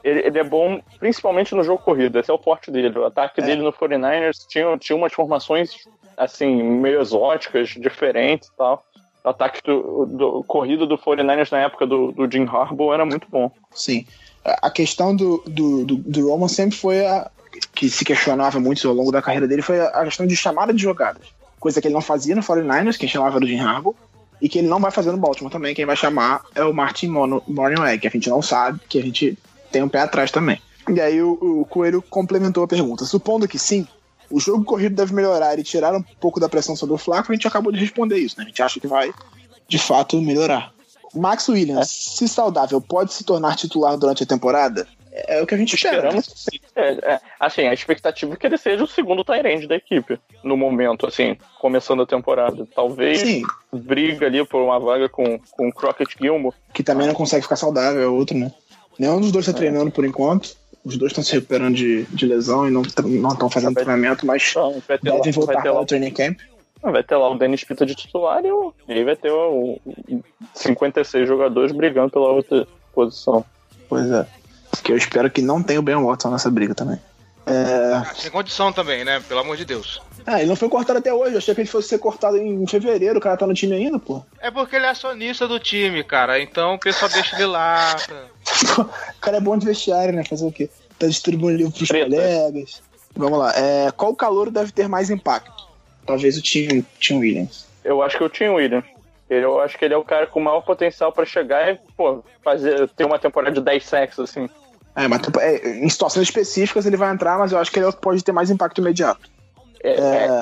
Speaker 3: Ele,
Speaker 2: ele é bom principalmente no jogo corrido, esse é o forte dele. O ataque
Speaker 3: É.
Speaker 2: dele no 49ers tinha, tinha umas formações assim, meio exóticas, diferentes e tal. Ataque do, do corrido do 49ers na época do, do Jim Harbaugh era muito bom.
Speaker 3: Sim. A questão do, do, do, do Roman sempre foi a. que se questionava muito ao longo da carreira dele foi a questão de chamada de jogadas. Coisa que ele não fazia no 49ers, quem chamava era o Jim Harbaugh, e que ele não vai fazer no Baltimore também. Quem vai chamar é o Martin Morningweg, que a gente não sabe, que a gente tem um pé atrás também. E aí o, o Coelho complementou a pergunta. Supondo que sim, o jogo corrido deve melhorar e tirar um pouco da pressão sobre o Flaco, a gente acabou de responder isso, né? A gente acha que vai, de fato, melhorar. Max Williams, se saudável, pode se tornar titular durante a temporada? É o que a gente espera. né?
Speaker 2: Esperamos que sim. É, é, assim, a expectativa é que ele seja o segundo Tyrande da equipe no momento, assim, começando a temporada. Talvez
Speaker 3: Sim,
Speaker 2: briga ali por uma vaga com, com o Crockett Gilmore.
Speaker 3: que também não consegue ficar saudável, é outro, né? Nenhum dos dois tá treinando por enquanto. Os dois estão se recuperando de, de lesão e não estão fazendo
Speaker 2: Vai-
Speaker 3: treinamento, mas
Speaker 2: Então, vai ter, lá,
Speaker 3: devem voltar
Speaker 2: vai, ter lá,
Speaker 3: o training camp.
Speaker 2: vai ter lá o Dennis Pita de titular e, o- e aí vai ter o, o 56 jogadores brigando pela outra posição.
Speaker 3: Pois é. Que eu espero que não tenha o Ben Watson nessa briga também. É...
Speaker 1: Ah, Sem condição também, né? Pelo amor de Deus.
Speaker 3: Ah, ele não foi cortado até hoje. Eu achei que ele fosse ser cortado em fevereiro. O cara tá no time ainda, pô.
Speaker 1: É porque ele é acionista do time, cara. Então o pessoal deixa ele lá.
Speaker 3: o cara é bom de vestiário, né? Fazer o quê? Tá distribuindo livro pros
Speaker 2: Treta.
Speaker 3: colegas. Vamos lá. É, qual calor deve ter mais impacto? Talvez o Tim, Tim Williams.
Speaker 2: Eu acho que o Tim Williams. Eu acho que ele é o cara com maior potencial pra chegar e, pô, fazer, ter uma temporada de 10 sacks, assim.
Speaker 3: É, mas é, em situações específicas ele vai entrar, mas eu acho que ele é o que pode ter mais impacto imediato.
Speaker 2: É,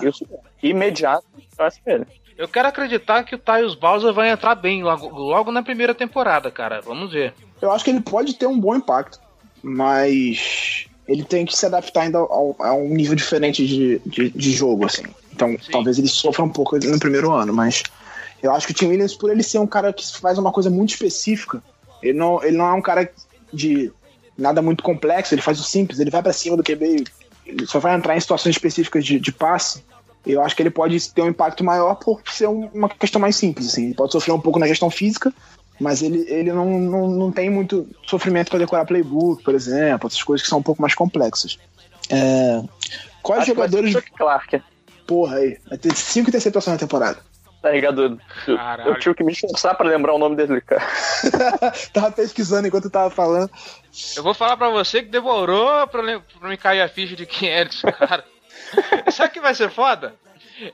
Speaker 2: é, isso. Imediato, eu acho que ele.
Speaker 1: Eu quero acreditar que o Tyus Bowser vai entrar bem logo, logo na primeira temporada, cara. Vamos ver.
Speaker 3: Eu acho que ele pode ter um bom impacto, mas ele tem que se adaptar ainda ao- a um nível diferente de, de, de jogo, assim. Então talvez ele sofra um pouco no primeiro ano, mas eu acho que o Tim Williams, por ele ser um cara que faz uma coisa muito específica, ele não, ele não é um cara de nada muito complexo, ele faz o simples, ele vai pra cima do QB, ele só vai entrar em situações específicas de, de passe. Eu acho que ele pode ter um impacto maior por ser um- uma questão mais simples, assim. Ele pode sofrer um pouco na questão física, mas ele, ele não, não, não tem muito sofrimento para decorar playbook, por exemplo, essas coisas que são um pouco mais complexas. É, Quais
Speaker 2: Acho que
Speaker 3: jogadores.
Speaker 2: Chuck Clark.
Speaker 3: Porra aí, vai ter cinco interceptações na temporada.
Speaker 2: Tá ligado? Eu,
Speaker 1: Caralho.
Speaker 2: eu tive que me esforçar pra lembrar o nome dele, cara.
Speaker 3: tava pesquisando enquanto eu tava falando.
Speaker 1: Eu vou falar pra você que demorou pra, pra me cair a ficha de quem era esse cara. Sabe o que vai ser foda?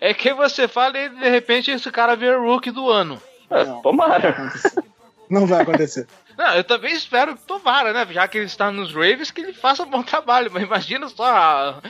Speaker 1: É que você fala e de repente esse cara vira o rookie do ano.
Speaker 2: É,
Speaker 3: Não.
Speaker 2: tomara.
Speaker 3: Não vai acontecer.
Speaker 1: Não, eu também espero que tomara, né? Já que ele está nos Ravens, que ele faça bom trabalho. Mas imagina só a,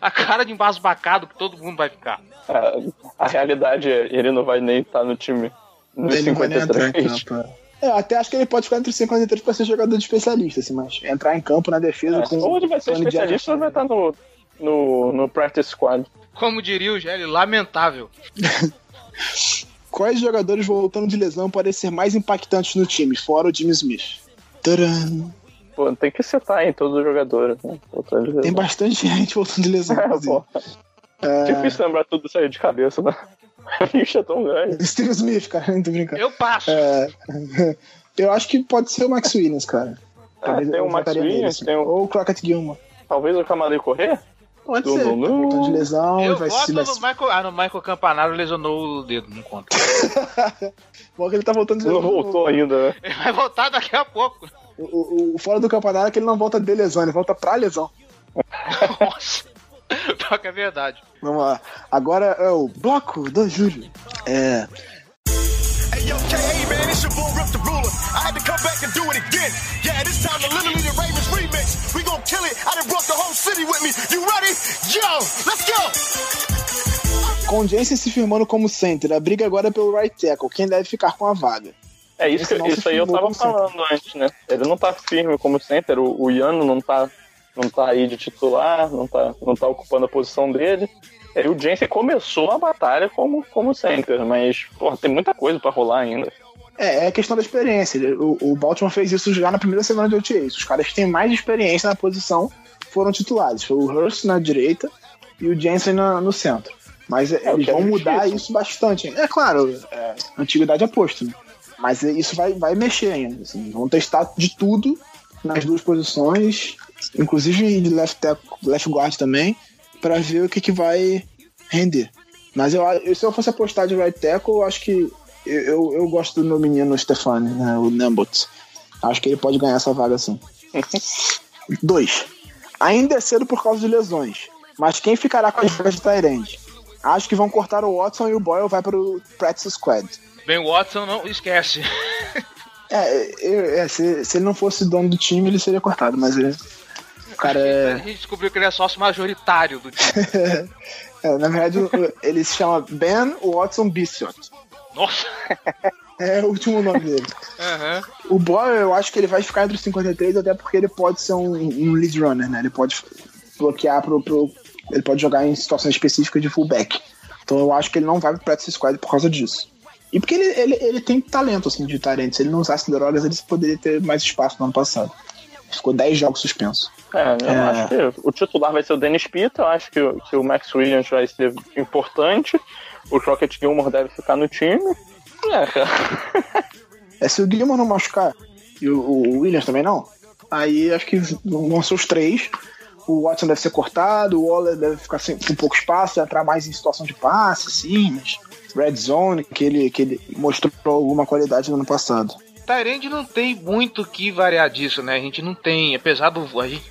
Speaker 1: a cara de embasbacado que todo mundo vai ficar.
Speaker 2: A, a realidade é, ele não vai nem estar no time no
Speaker 3: Ele não vai nem entrar em
Speaker 2: 53.
Speaker 3: campo. é. É, até acho que ele pode ficar entre os 53 pra ser jogador de especialista, assim, mas entrar em campo na defesa com.
Speaker 2: Ou ele vai ser especialista ou vai estar no, no, no practice squad.
Speaker 1: Como diria o Gelli, lamentável.
Speaker 3: Quais jogadores voltando de lesão podem ser mais impactantes no time, fora o Jimmy Smith? Tcharam!
Speaker 2: Pô, tem que citar em todos os jogadores. Né?
Speaker 3: Tem bastante gente voltando de lesão.
Speaker 2: É, pô. Difícil lembrar tudo isso aí de cabeça, né? A lista é tão grande.
Speaker 3: Steve Smith, cara, não tô brincando.
Speaker 1: Eu passo.
Speaker 3: É, eu acho que pode ser o Max Williams, cara. Talvez
Speaker 2: tem
Speaker 3: eu
Speaker 2: o Max Williams,
Speaker 3: assim.
Speaker 2: tem o,
Speaker 3: Ou o Crockett Gilmore.
Speaker 2: talvez o Camarei Correr.
Speaker 3: Pode ser.
Speaker 2: não, não.
Speaker 3: Voltando de lesão
Speaker 1: Eu
Speaker 3: vai
Speaker 1: voto
Speaker 3: se.
Speaker 1: no. Michael. Ah, no Michael Campanaro lesionou o dedo, não conta.
Speaker 3: Bom que ele tá voltando de
Speaker 2: Não voltou ainda, né?
Speaker 1: Ele vai voltar daqui a pouco.
Speaker 3: O, o, o fora do campeonato é que ele não volta de lesão, ele volta pra lesão.
Speaker 1: Nossa. Pior que é verdade.
Speaker 3: Vamos lá. Agora é o bloco do Júlio. É.
Speaker 4: Hey yo, KA man, it's your boy Rip the Ruler. I had to come back and do it again. Yeah, this time the literally the Ravens remix. We kill it. I done brought the whole city with me. You ready? Yo, let's go!
Speaker 3: Com Jensen se firmando como center, a briga agora é pelo right tackle. Quem deve ficar com a vaga?
Speaker 2: É isso,
Speaker 3: não
Speaker 2: isso aí eu tava falando antes, né? Ele não tá firme como center, o, o Yano não tá, não tá aí de titular, não tá, não tá ocupando a posição dele. E o Jensen começou a batalha como, como center, mas, porra, tem muita coisa pra rolar ainda.
Speaker 3: É, é questão da experiência. O, o Baltimore fez isso já na primeira semana de OTAs. Os caras que têm mais experiência na posição foram titulares. Foi o Hurst na direita e o Jensen na- no centro. Mas é,
Speaker 2: É,
Speaker 3: eles
Speaker 2: é
Speaker 3: vão mudar
Speaker 2: difícil.
Speaker 3: isso bastante. É claro, é, antiguidade é posto, né? Mas é, isso vai, vai mexer ainda. assim. Vão testar de tudo nas duas posições, inclusive de left, left guard também, para ver o que, que vai render. Mas eu- se eu fosse apostar de right tackle, eu acho que eu, eu, eu gosto do meu menino Stefani, né, o Nambot. Acho que ele pode ganhar essa vaga sim. Dois. Ainda é cedo por causa de lesões, mas quem ficará com as vagas de Tyrande? Acho que vão cortar o Watson e o Boyle vai para o practice squad.
Speaker 1: Bem, o Watson não esquece.
Speaker 3: É, eu- é, se, se ele não fosse dono do time, ele seria cortado, mas ele, o cara
Speaker 1: A
Speaker 3: é,
Speaker 1: gente descobriu que ele é sócio majoritário do time.
Speaker 3: é, Na verdade, ele se chama Ben Watson Bissiot.
Speaker 1: Nossa.
Speaker 3: É o último nome dele.
Speaker 1: Aham.
Speaker 3: O Boyle, eu acho que ele vai ficar entre os 53, até porque ele pode ser um, um lead runner, né? Ele pode bloquear pro, pro- Ele pode jogar em situações específicas de fullback. Então eu acho que ele não vai pro practice squad por causa disso. E porque ele, ele, ele tem talento, assim, de talento. Se ele não usasse drogas, ele poderia ter mais espaço no ano passado. Ficou 10 jogos suspenso.
Speaker 2: É, eu
Speaker 3: É.
Speaker 2: acho que o titular vai ser o Dennis Pitta, eu acho que, o- que o Max Williams vai ser importante, o Rocket Gilmore deve ficar no time. É, cara.
Speaker 3: É, se o Gilmore não machucar e o, o Williams também não, aí acho que vão ser os três. O Watson deve ser cortado, o Waller deve ficar sem, com pouco espaço, entrar mais em situação de passe, assim, mas red zone, que ele, que ele mostrou alguma qualidade no ano passado.
Speaker 1: Tyrande não tem muito o que variar disso, né? A gente não tem, apesar do. A gente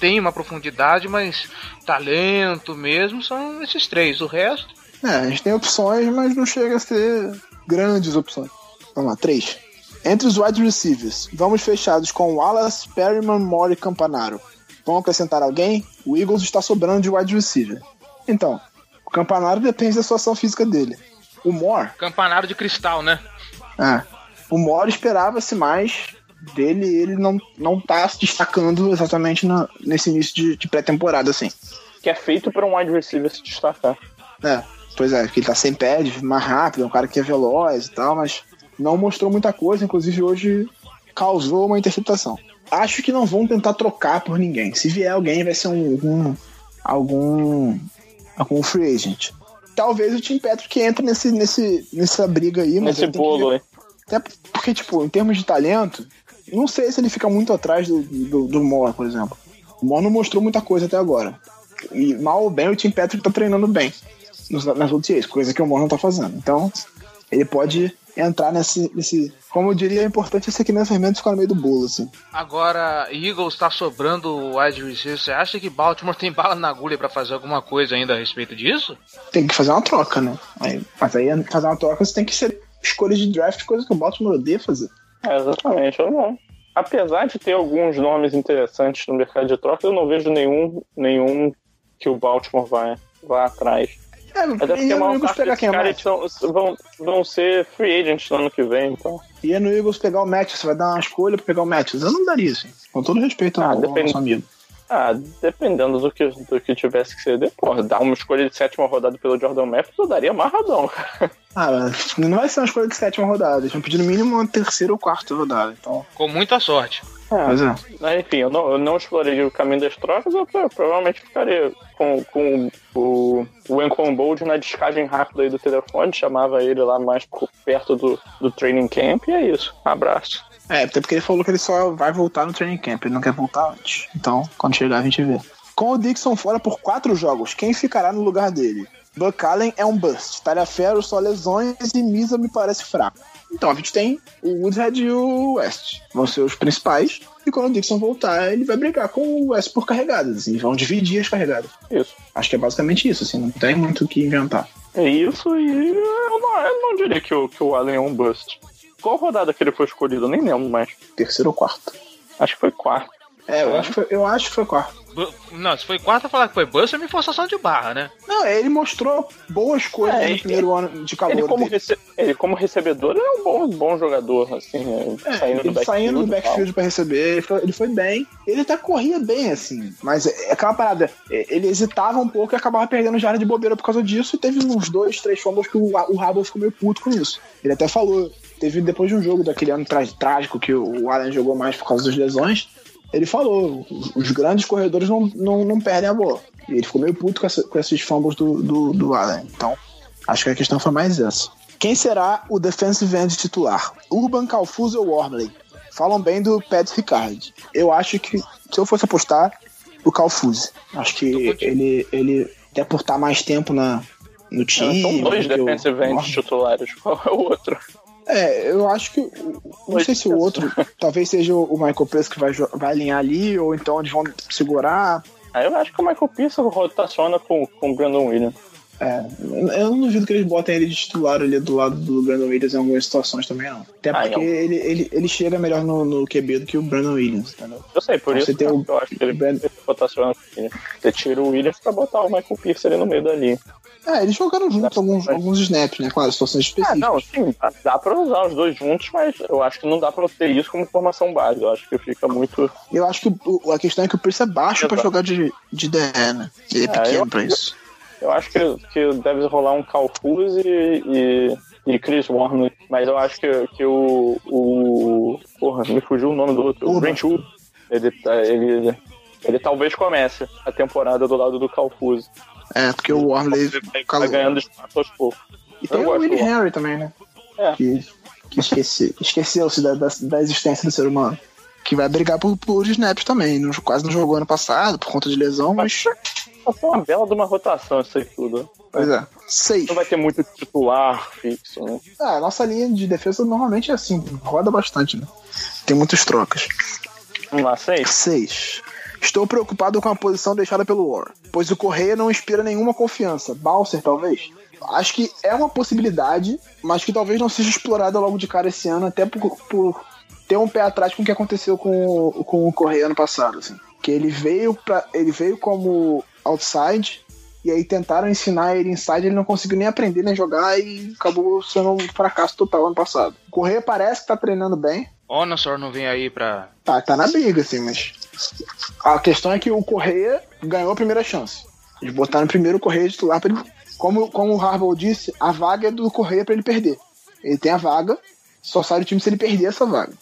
Speaker 1: tem uma profundidade, mas talento mesmo são esses três. O resto.
Speaker 3: É, a gente tem opções, mas não chega a ser grandes opções. Vamos lá, três. Entre os wide receivers, vamos fechados com Wallace, Perryman, Moore e Campanaro. Vão acrescentar alguém? O Eagles está sobrando de wide receiver. Então, o Campanaro depende da situação física dele. O Moore,
Speaker 1: Campanário de cristal, né?
Speaker 3: é, o Moore esperava-se mais dele e ele não, não tá se destacando exatamente na- nesse início de, de pré-temporada, assim.
Speaker 2: Que é feito para um wide receiver se destacar.
Speaker 3: É, pois é, que ele tá sem pad, mais rápido, é um cara que é veloz e tal, mas não mostrou muita coisa, inclusive hoje causou uma interceptação. Acho que não vão tentar trocar por ninguém. Se vier alguém, vai ser um, algum algum algum free agent. Talvez o Tim Patrick entre nesse, nesse, nessa briga aí, mas
Speaker 2: Nesse bolo aí.
Speaker 3: Até porque, tipo, em termos de talento, não sei se ele fica muito atrás do, do, do Moore, por exemplo. O Moore não mostrou muita coisa até agora. E mal ou bem, o Tim Patrick tá treinando bem nos, nas OTAs, coisa que o Moore não tá fazendo. Então, ele pode entrar nesse. nesse como eu diria, é importante esse aqui nesse fermento ficar no meio do bolo, assim.
Speaker 1: Agora, Eagles tá sobrando wide receiver. Você acha que Baltimore tem bala na agulha pra fazer alguma coisa ainda a respeito disso?
Speaker 3: Tem que fazer uma troca, né? Aí, mas aí, fazer uma troca, você tem que ser escolha de draft, coisa que o Baltimore odeia fazer.
Speaker 2: É, exatamente. Eu não. Apesar de ter alguns nomes interessantes no mercado de troca, eu não vejo nenhum, nenhum que o Baltimore vai, vai atrás.
Speaker 3: É,
Speaker 2: Até porque
Speaker 3: ia
Speaker 2: a
Speaker 3: no
Speaker 2: maior
Speaker 3: Eagles
Speaker 2: parte
Speaker 3: pegar quem é
Speaker 2: caras são, vão, vão ser free agents no ano que vem, então.
Speaker 3: Ia no Eagles pegar o Matthews, você vai dar uma escolha pra pegar o Matthews. Eu não daria, assim. Com todo respeito
Speaker 2: Ah,
Speaker 3: ao, ao
Speaker 2: depende.
Speaker 3: nosso amigo.
Speaker 2: Ah, dependendo do que, do que tivesse que ser depois. Dar uma escolha de sétima rodada pelo Jordan Matthews, eu daria amarradão, cara.
Speaker 3: Ah, mas não vai ser uma escolha de sétima rodada. Eles vão pedir no mínimo uma terceira ou quarta rodada. Então,
Speaker 1: Com muita sorte.
Speaker 3: Pois é.
Speaker 2: Mas, enfim, eu não, eu não exploraria o caminho das trocas, eu pro- provavelmente ficaria com, com o, o Encon Bold na descagem rápida aí do telefone, chamava ele lá mais por perto do, do training camp, e é isso. Abraço.
Speaker 3: É, até porque ele falou que ele só vai voltar no training camp, ele não quer voltar antes. Então, quando chegar, a gente vê. Com o Dixon fora por quatro jogos, quem ficará no lugar dele? Buck Allen é um bust. Talhaferro só lesões e Misa me parece fraco. Então a gente tem o Woodhead e o West. Vão ser os principais. E quando o Dixon voltar, ele vai brigar com o West por carregadas. Assim, vão dividir as carregadas.
Speaker 2: Isso.
Speaker 3: Acho que é basicamente isso, assim, não tem muito o que inventar.
Speaker 2: É isso, e eu não, eu não diria que o, que o Allen é um bust. Qual rodada que ele foi escolhido? Eu nem lembro mais.
Speaker 3: Terceiro ou quarto?
Speaker 2: Acho que foi quarto.
Speaker 3: É, eu, acho que foi, eu acho que foi quarto.
Speaker 1: Não, se foi quarta, falar que foi Buster é uma forçação de barra, né?
Speaker 3: Não, ele mostrou boas coisas é, no primeiro ano de calor.
Speaker 2: Ele como, rece... ele como recebedor é um bom, bom jogador, assim,
Speaker 3: é, saindo, do saindo do backfield para receber, ele foi, ele foi, bem. Ele até corria bem, assim, mas é aquela parada, é, ele hesitava um pouco e acabava perdendo jarda de bobeira por causa disso, e teve uns dois, três fumbles que o, o Rabo ficou meio puto com isso. Ele até falou, teve depois de um jogo daquele ano trágico que o Allen jogou mais por causa das lesões, ele falou, os grandes corredores não, não, não perdem a bola. E ele ficou meio puto com, essa, com esses fumbles do, do, do Allen. Então, acho que a questão foi mais essa. Quem será o defensive end titular? Urban, Calfuso ou Wormley? Falam bem do Pat Ricard. Eu acho que, se eu fosse apostar, o Calfuso. Acho que ele, ele, até por estar mais tempo na, no time...
Speaker 2: São dois defensive ends titulares. Qual é o outro?
Speaker 3: É, eu acho que. Não sei se o outro. talvez seja o Michael Pierce que vai, vai alinhar ali, ou então eles vão segurar.
Speaker 2: Ah, eu acho que o Michael Pierce rotaciona com, com o Brandon Williams.
Speaker 3: É, eu não duvido que eles botem ele de titular ali do lado do Brandon Williams em algumas situações também, não. Até ah, porque ele, ele, ele chega melhor no, no QB do que o Brandon Williams, entendeu?
Speaker 2: Eu sei, por então, isso
Speaker 3: tem
Speaker 2: o, eu acho que ele Brand... rotaciona. Você tira o Williams pra botar o Michael Pierce ali no meio da linha.
Speaker 3: É, eles jogaram juntos alguns, alguns snaps, né? Claro, situações específicas.
Speaker 2: Ah, não, sim, dá pra usar os dois juntos, mas eu acho que não dá pra ter isso como formação base. Eu acho que fica muito.
Speaker 3: Eu acho que o, a questão é que o Pierce é baixo Exato. pra jogar de, de DE, né? Ele é, é pequeno pra isso.
Speaker 2: Eu acho que, que deve rolar um Calfuse e, e, e Chris Warner, mas eu acho que, que o, o. Porra, me fugiu o nome do outro. O Brent Wood. Ele, tá, ele, ele talvez comece a temporada do lado do Calfuse.
Speaker 3: É, porque o Warley
Speaker 2: tá ganhando espaço aos poucos.
Speaker 3: E tem o Willie Henry também, né? É. Que, que esqueci, esqueceu-se da, da, da, existência do ser humano. Que vai brigar por, por snaps também. Não, quase não jogou ano passado por conta de lesão, mas.
Speaker 2: Foi uma bela de uma rotação isso aí tudo.
Speaker 3: Pois é. Seis.
Speaker 2: Não vai ter muito titular fixo, né?
Speaker 3: Ah, a nossa linha de defesa normalmente é assim, roda bastante, né? Tem muitas trocas.
Speaker 2: Vamos lá, seis?
Speaker 3: Seis. Estou preocupado com a posição deixada pelo War, pois o Correia não inspira nenhuma confiança. Balser, talvez? Acho que é uma possibilidade, mas que talvez não seja explorada logo de cara esse ano, até por, por ter um pé atrás com o que aconteceu com, com o Correia ano passado. Assim. Que ele veio, pra, ele veio como outside, e aí tentaram ensinar ele inside, ele não conseguiu nem aprender nem jogar e acabou sendo um fracasso total ano passado. O Correia parece que tá treinando bem.
Speaker 1: Onosor não vem aí pra.
Speaker 3: Tá, tá na briga, assim, mas a questão é que o Correia ganhou a primeira chance. Eles botaram primeiro o Correia titular para ele. Como, como o Harbaugh disse, a vaga é do Correia para ele perder. Ele tem a vaga, só sai do time se ele perder essa vaga.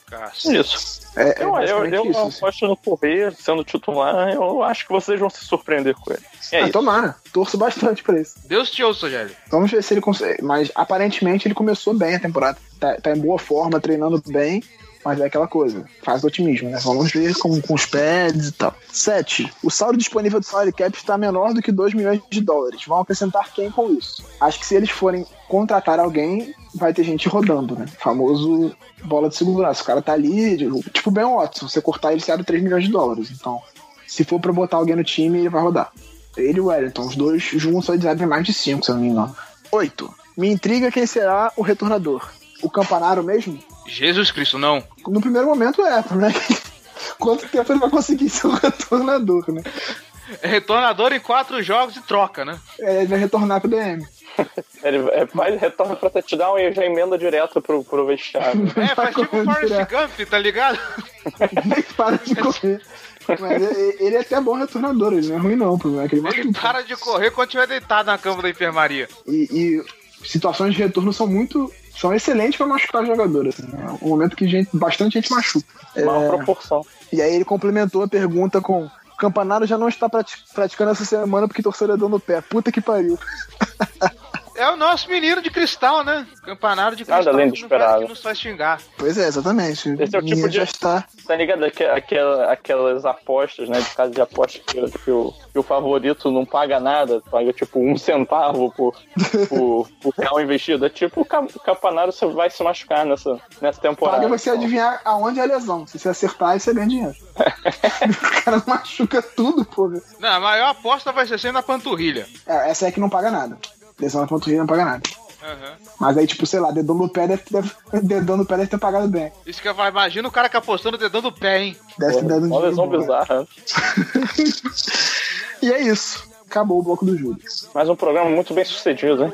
Speaker 2: Isso. É, eu, é eu, eu, isso, eu assim. aposto no Correia sendo titular, eu acho que vocês vão se surpreender com ele.
Speaker 3: É ah, tomara. Torço bastante pra isso.
Speaker 1: Deus te ouça, Rogério.
Speaker 3: Vamos ver se ele consegue. Mas aparentemente ele começou bem a temporada. Tá, tá em boa forma, treinando bem. Mas é aquela coisa, faz o otimismo, né? Vamos ver com, com os pads e tal. 7. O saldo disponível do salary cap está menor do que 2 milhões de dólares. Vão acrescentar quem com isso? Acho que se eles forem contratar alguém, vai ter gente rodando, né? Famoso bola de segurança. O cara tá ali, tipo Ben Watson. Você cortar ele, você abre 3 milhões de dólares. Então, se for pra botar alguém no time, ele vai rodar. Ele e o Wellington, os dois juntos, eles abrem mais de 5, se eu não me engano. 8. Me intriga quem será o retornador. O Campanaro mesmo?
Speaker 1: Jesus Cristo, não.
Speaker 3: No primeiro momento é, né? Quanto tempo ele vai conseguir ser um retornador, né?
Speaker 1: É retornador em quatro jogos e troca, né?
Speaker 3: É, ele vai retornar pro DM.
Speaker 2: Ele é, faz retorno pra touchdown e já emenda direto pro, pro vestiário.
Speaker 1: É, faz tipo o Forrest Gump, tá ligado?
Speaker 3: Nem para de correr. Mas ele é até bom retornador, ele não é ruim não, o problema é ele
Speaker 1: Ele para de correr quando tiver deitado na cama da enfermaria.
Speaker 3: E, e situações de retorno são muito são excelentes para machucar jogadores. Assim, né? Um momento que gente, bastante gente machuca.
Speaker 2: Uma é... proporção.
Speaker 3: E aí ele complementou a pergunta com: o Campanaro já não está praticando essa semana porque torcedor no pé. Puta que pariu.
Speaker 1: É o nosso menino de cristal, né? Campanário de cristal.
Speaker 2: Nada além do esperado. Que
Speaker 1: nos faz xingar.
Speaker 3: Pois é, exatamente.
Speaker 2: Esse é o tipo de. Está... Tá ligado? Aquela, aquelas apostas, né? De casa de apostas que, que, o, que o favorito não paga nada, paga tipo um centavo por, por, por real investido. É tipo o campanário você vai se machucar nessa, nessa temporada.
Speaker 3: Paga você adivinhar aonde é a lesão. Se você acertar, você ganha dinheiro. o cara machuca tudo, porra.
Speaker 1: Não, a maior aposta vai ser sempre na panturrilha.
Speaker 3: É, essa é que não paga nada. Lesão na panturrilha não paga nada. Uhum. Mas aí, tipo, sei lá, dedão no pé deve, deve, dedão no pé deve ter pagado bem.
Speaker 1: Isso que eu imagino o cara que apostou no dedão do pé, hein?
Speaker 3: Deve ter dado
Speaker 2: Uma lesão bizarra.
Speaker 3: e é isso. Acabou o bloco do Júlio.
Speaker 2: Mais um programa muito bem sucedido, hein?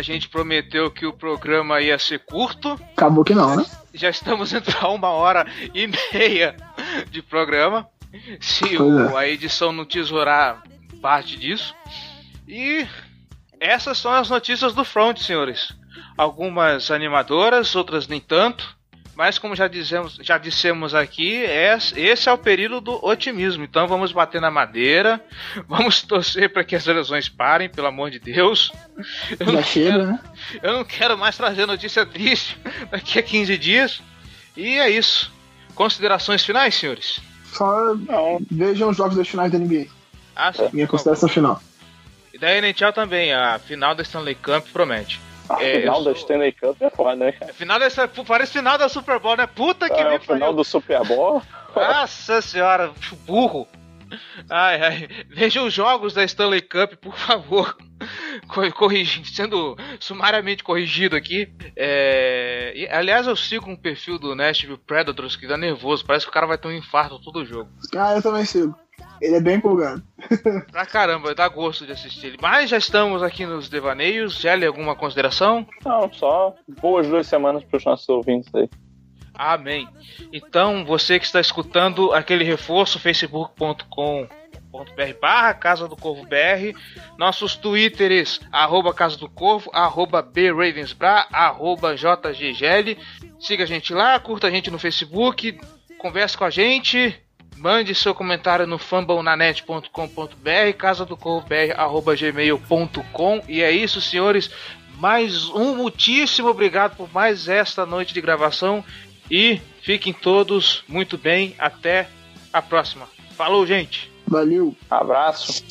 Speaker 1: A gente prometeu que o programa ia ser curto.
Speaker 3: Acabou que não, né?
Speaker 1: Já estamos entre uma hora e meia de programa. Se o, é. a edição não tesourar parte disso. E essas são as notícias do front, senhores. Algumas animadoras, outras nem tanto. Mas como já dizemos, já dissemos aqui, é, esse é o período do otimismo. Então vamos bater na madeira, vamos torcer para que as lesões parem, pelo amor de Deus.
Speaker 3: Eu já chega, quero, né?
Speaker 1: Eu não quero mais trazer notícia triste daqui a 15 dias. E é isso. Considerações finais, senhores?
Speaker 3: Só não. vejam os jogos das finais da NBA. Ah, sim. Minha consideração final.
Speaker 1: E da NHL também, a final da Stanley Cup promete.
Speaker 2: A é, final da Stanley Cup é foda, né, cara?
Speaker 1: Final dessa, parece final da Super Bowl, né? Puta que
Speaker 2: é, me final do Super Bowl?
Speaker 1: Nossa senhora, burro. Ai, ai. Vejam os jogos da Stanley Cup, por favor. Corrigindo, sendo sumariamente corrigido aqui. É... E, aliás, eu sigo um perfil do Nashville Predators que dá nervoso. Parece que o cara vai ter um infarto todo o jogo.
Speaker 3: Ah, eu também sigo. Ele é bem empolgado.
Speaker 1: pra caramba, dá gosto de assistir ele. Mas já estamos aqui nos devaneios. Gelli, alguma consideração?
Speaker 2: Não, só boas duas semanas para os nossos ouvintes aí.
Speaker 1: Amém. Então, você que está escutando aquele reforço, facebook.com .br barra Casa do Corvo BR, nossos twitters, arroba Casa do Corvo, arroba BRavensBra, arroba JGGL. Siga a gente lá, curta a gente no Facebook, converse com a gente, Mande seu comentário no fambonanet.com.br, casa do gmail.com E é isso, senhores. Mais um muitíssimo obrigado por mais esta noite de gravação. E fiquem todos muito bem. Até a próxima. Falou, gente.
Speaker 3: Valeu.
Speaker 2: Abraço.